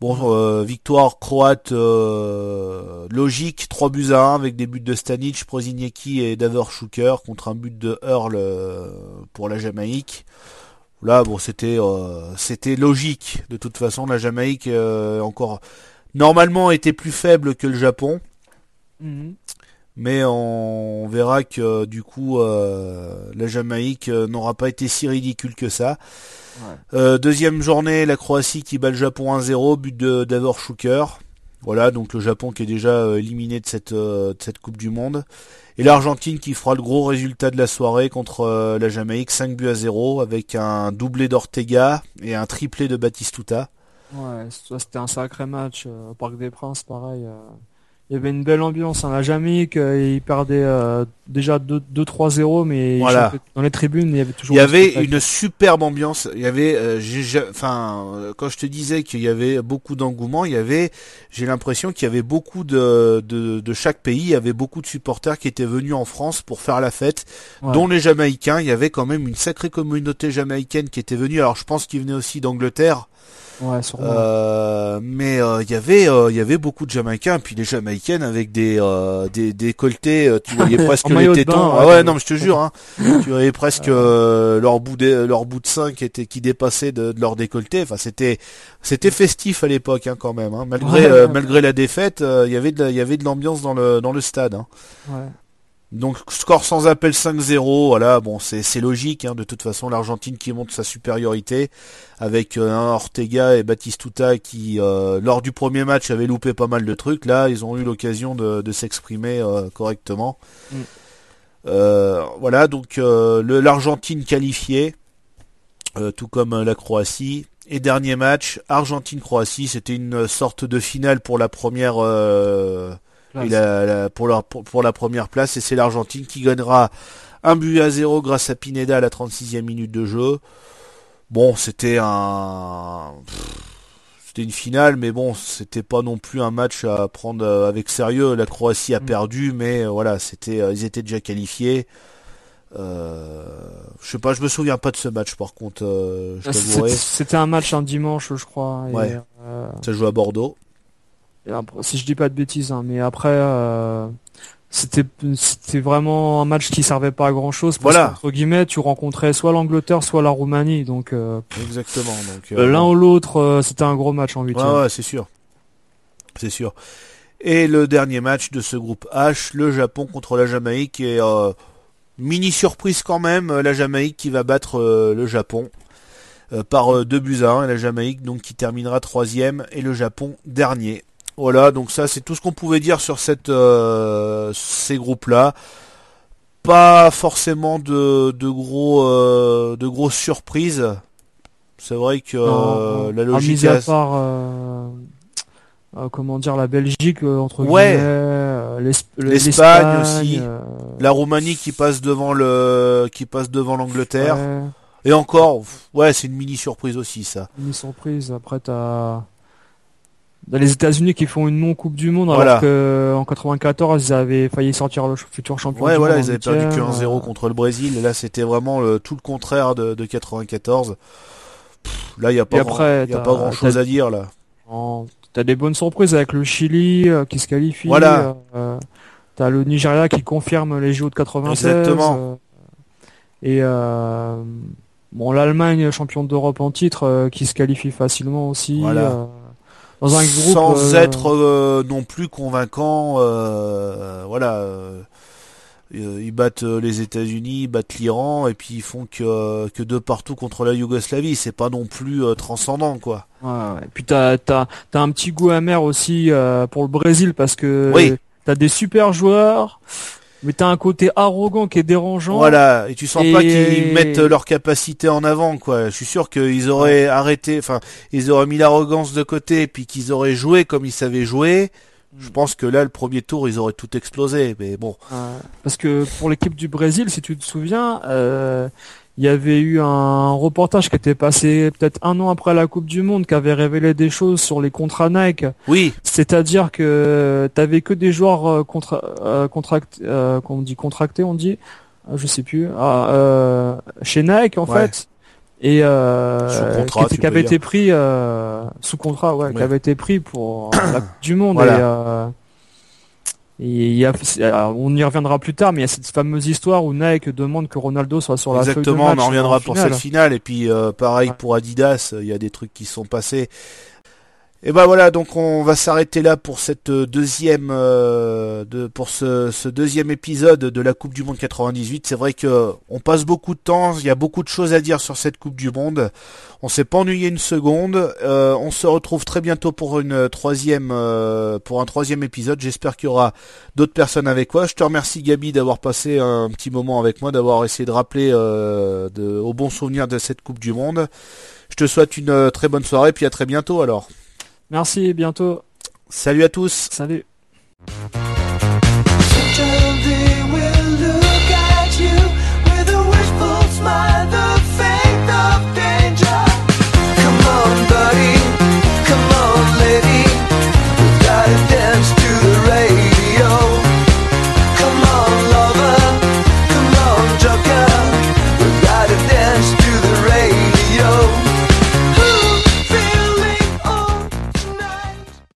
Bon, euh, victoire croate euh, logique, 3 buts à 1 avec des buts de Stanic, Proziniecki et Davor Schuker contre un but de Hurl euh, pour la Jamaïque. Là, bon, c'était euh, c'était logique. De toute façon, la Jamaïque euh, encore normalement était plus faible que le Japon. Mhm. Mais on verra que du coup euh, la Jamaïque n'aura pas été si ridicule que ça. Deuxième journée, la Croatie qui bat le Japon 1-0, but de Davor Schuker. Voilà, donc le Japon qui est déjà éliminé de cette, de cette Coupe du Monde. Et l'Argentine qui fera le gros résultat de la soirée contre euh, la Jamaïque, 5 buts à 0, avec un doublé d'Ortega et un triplé de Batistuta. Ouais, c'était un sacré match euh, au Parc des Princes, pareil. Il y avait une belle ambiance en la Jamaïque, euh, ils perdaient euh, déjà 2-3-0, mais Voilà. dans les tribunes, il y avait toujours Il y avait spectacle. une superbe ambiance. Il y avait, euh, enfin, euh, quand je te disais qu'il y avait beaucoup d'engouement, il y avait, j'ai l'impression qu'il y avait beaucoup de, de, de chaque pays, il y avait beaucoup de supporters qui étaient venus en France pour faire la fête, Ouais. dont les Jamaïcains. Il y avait quand même une sacrée communauté jamaïcaine qui était venue. Alors je pense qu'ils venaient aussi d'Angleterre. Ouais, sûrement. Euh, mais euh, il y avait euh, il y avait beaucoup de Jamaïcains puis les Jamaïcaines avec des euh, des décolletés euh, tu voyais [LAUGHS] presque les tétons ah ouais. non mais je te jure hein, tu voyais presque euh, leur bout de leur bout de sein qui était qui dépassait de, de leur décolleté enfin c'était c'était festif à l'époque hein, quand même hein. malgré euh, malgré la défaite euh, il y avait de il y avait de l'ambiance dans le dans le stade hein. Ouais. Donc score sans appel 5-0, voilà, bon c'est logique, hein, de toute façon l'Argentine qui montre sa supériorité avec euh, un Ortega et Batistuta qui euh, lors du premier match avaient loupé pas mal de trucs, là ils ont eu l'occasion de, de s'exprimer euh, correctement. Mm. Voilà donc l'Argentine qualifiée, tout comme la Croatie. Et dernier match, Argentine-Croatie, c'était une sorte de finale pour la première la- pour, la, pour, pour la première place et c'est l'Argentine qui gagnera un but à zéro grâce à Pineda à la 36e minute de jeu. Bon, c'était un c'était une finale mais bon, c'était pas non plus un match à prendre euh, avec sérieux. La Croatie a Mm. perdu mais euh, voilà, c'était euh, ils étaient déjà qualifiés. Euh, je sais pas, je me souviens pas de ce match par contre, euh, je t'avouerai. C'était c'était un match un dimanche, je crois. et, Ouais. euh, Ça joue à Bordeaux. Après- si je dis pas de bêtises, hein, mais après, euh, c'était c'était vraiment un match qui servait pas à grand chose. Parce Voilà. qu'entre guillemets, tu rencontrais soit l'Angleterre, soit la Roumanie, donc euh, Exactement. Donc euh, l'un ou l'autre, c'était un gros match en huitième. Ouais, ouais, c'est sûr. C'est sûr. Et le dernier match de ce groupe H, le Japon contre la Jamaïque. Et mini surprise quand même, la Jamaïque qui va battre euh, le Japon euh, par euh, deux buts à 1. Et la Jamaïque donc qui terminera troisième et le Japon dernier. Voilà, donc ça c'est tout ce qu'on pouvait dire sur cette, euh, ces groupes-là. Pas forcément de, de gros euh, de grosses surprises. C'est vrai que Non, euh, la logique à part, euh, comment dire, la Belgique entre Ouais. guillemets, l'Esp- L'Espagne aussi. La Roumanie qui passe devant le qui passe devant l'Angleterre ouais, et encore ouais c'est une mini surprise aussi ça une surprise. Après, t'as dans les États-Unis qui font une non Coupe du Monde, Voilà. alors que en 94 ils avaient failli sortir le futur champion. ouais du voilà ils en avaient perdu que huitième, 1-0 euh, contre le Brésil et là c'était vraiment le- tout le contraire de, de 94 Pff, là il y a pas Et grand, après, y a pas grand chose à dire là en- t'as des bonnes surprises avec le Chili euh, qui se qualifie. Voilà. euh, t'as le Nigeria qui confirme les JO de 96. Exactement. euh, et euh, bon, l'Allemagne, champion d'Europe en titre, qui se qualifie facilement aussi. Voilà. Dans un groupe. Sans euh, être euh, non plus convaincant, euh, voilà. ils battent les États-Unis, ils battent l'Iran, et puis ils font que, que deux partout contre la Yougoslavie. C'est pas non plus transcendant, quoi. Ouais, ouais. Et puis t'as t'as t'as un petit goût amer aussi euh, pour le Brésil parce que Oui. t'as des super joueurs, mais t'as un côté arrogant qui est dérangeant. Voilà, et tu sens Et- pas qu'ils mettent leur capacité en avant, quoi. Je suis sûr qu'ils auraient arrêté, enfin, ils auraient mis l'arrogance de côté, puis qu'ils auraient joué comme ils savaient jouer. Mm. Je pense que là, le premier tour, ils auraient tout explosé. Mais bon. Parce que pour l'équipe du Brésil, si tu te souviens, euh, il y avait eu un reportage qui était passé peut-être un an après la Coupe du Monde qui avait révélé des choses sur les contrats Nike. oui, C'est-à-dire que t'avais que des joueurs euh, contra euh, contract euh, qu'on dit contractés, on dit, Euh, je sais plus, ah, euh, chez Nike en Ouais. fait, et euh, qui, avait été pris euh, sous contrat, ouais, qui avait été pris pour la Coupe du Monde. Voilà. Et, euh, et il y a, on y reviendra plus tard, mais il y a cette fameuse histoire où Nike demande que Ronaldo soit sur la feuille de exactement. match On en reviendra en pour cette finale. Et puis, euh, pareil Ouais. pour Adidas, il y a des trucs qui sont passés. Et ben voilà, donc on va s'arrêter là pour cette deuxième, euh, pour ce, deuxième épisode de la Coupe du Monde 98. C'est vrai que on passe beaucoup de temps, il y a beaucoup de choses à dire sur cette Coupe du Monde. On s'est pas ennuyé une seconde. Euh, on se retrouve très bientôt pour une troisième, euh, pour un troisième épisode. J'espère qu'il y aura d'autres personnes avec moi. Je te remercie Gabi d'avoir passé un petit moment avec moi, d'avoir essayé de rappeler euh, de, au bon souvenir de cette Coupe du Monde. Je te souhaite une euh, très bonne soirée, puis à très bientôt alors. Merci, bientôt. Salut à tous. Salut.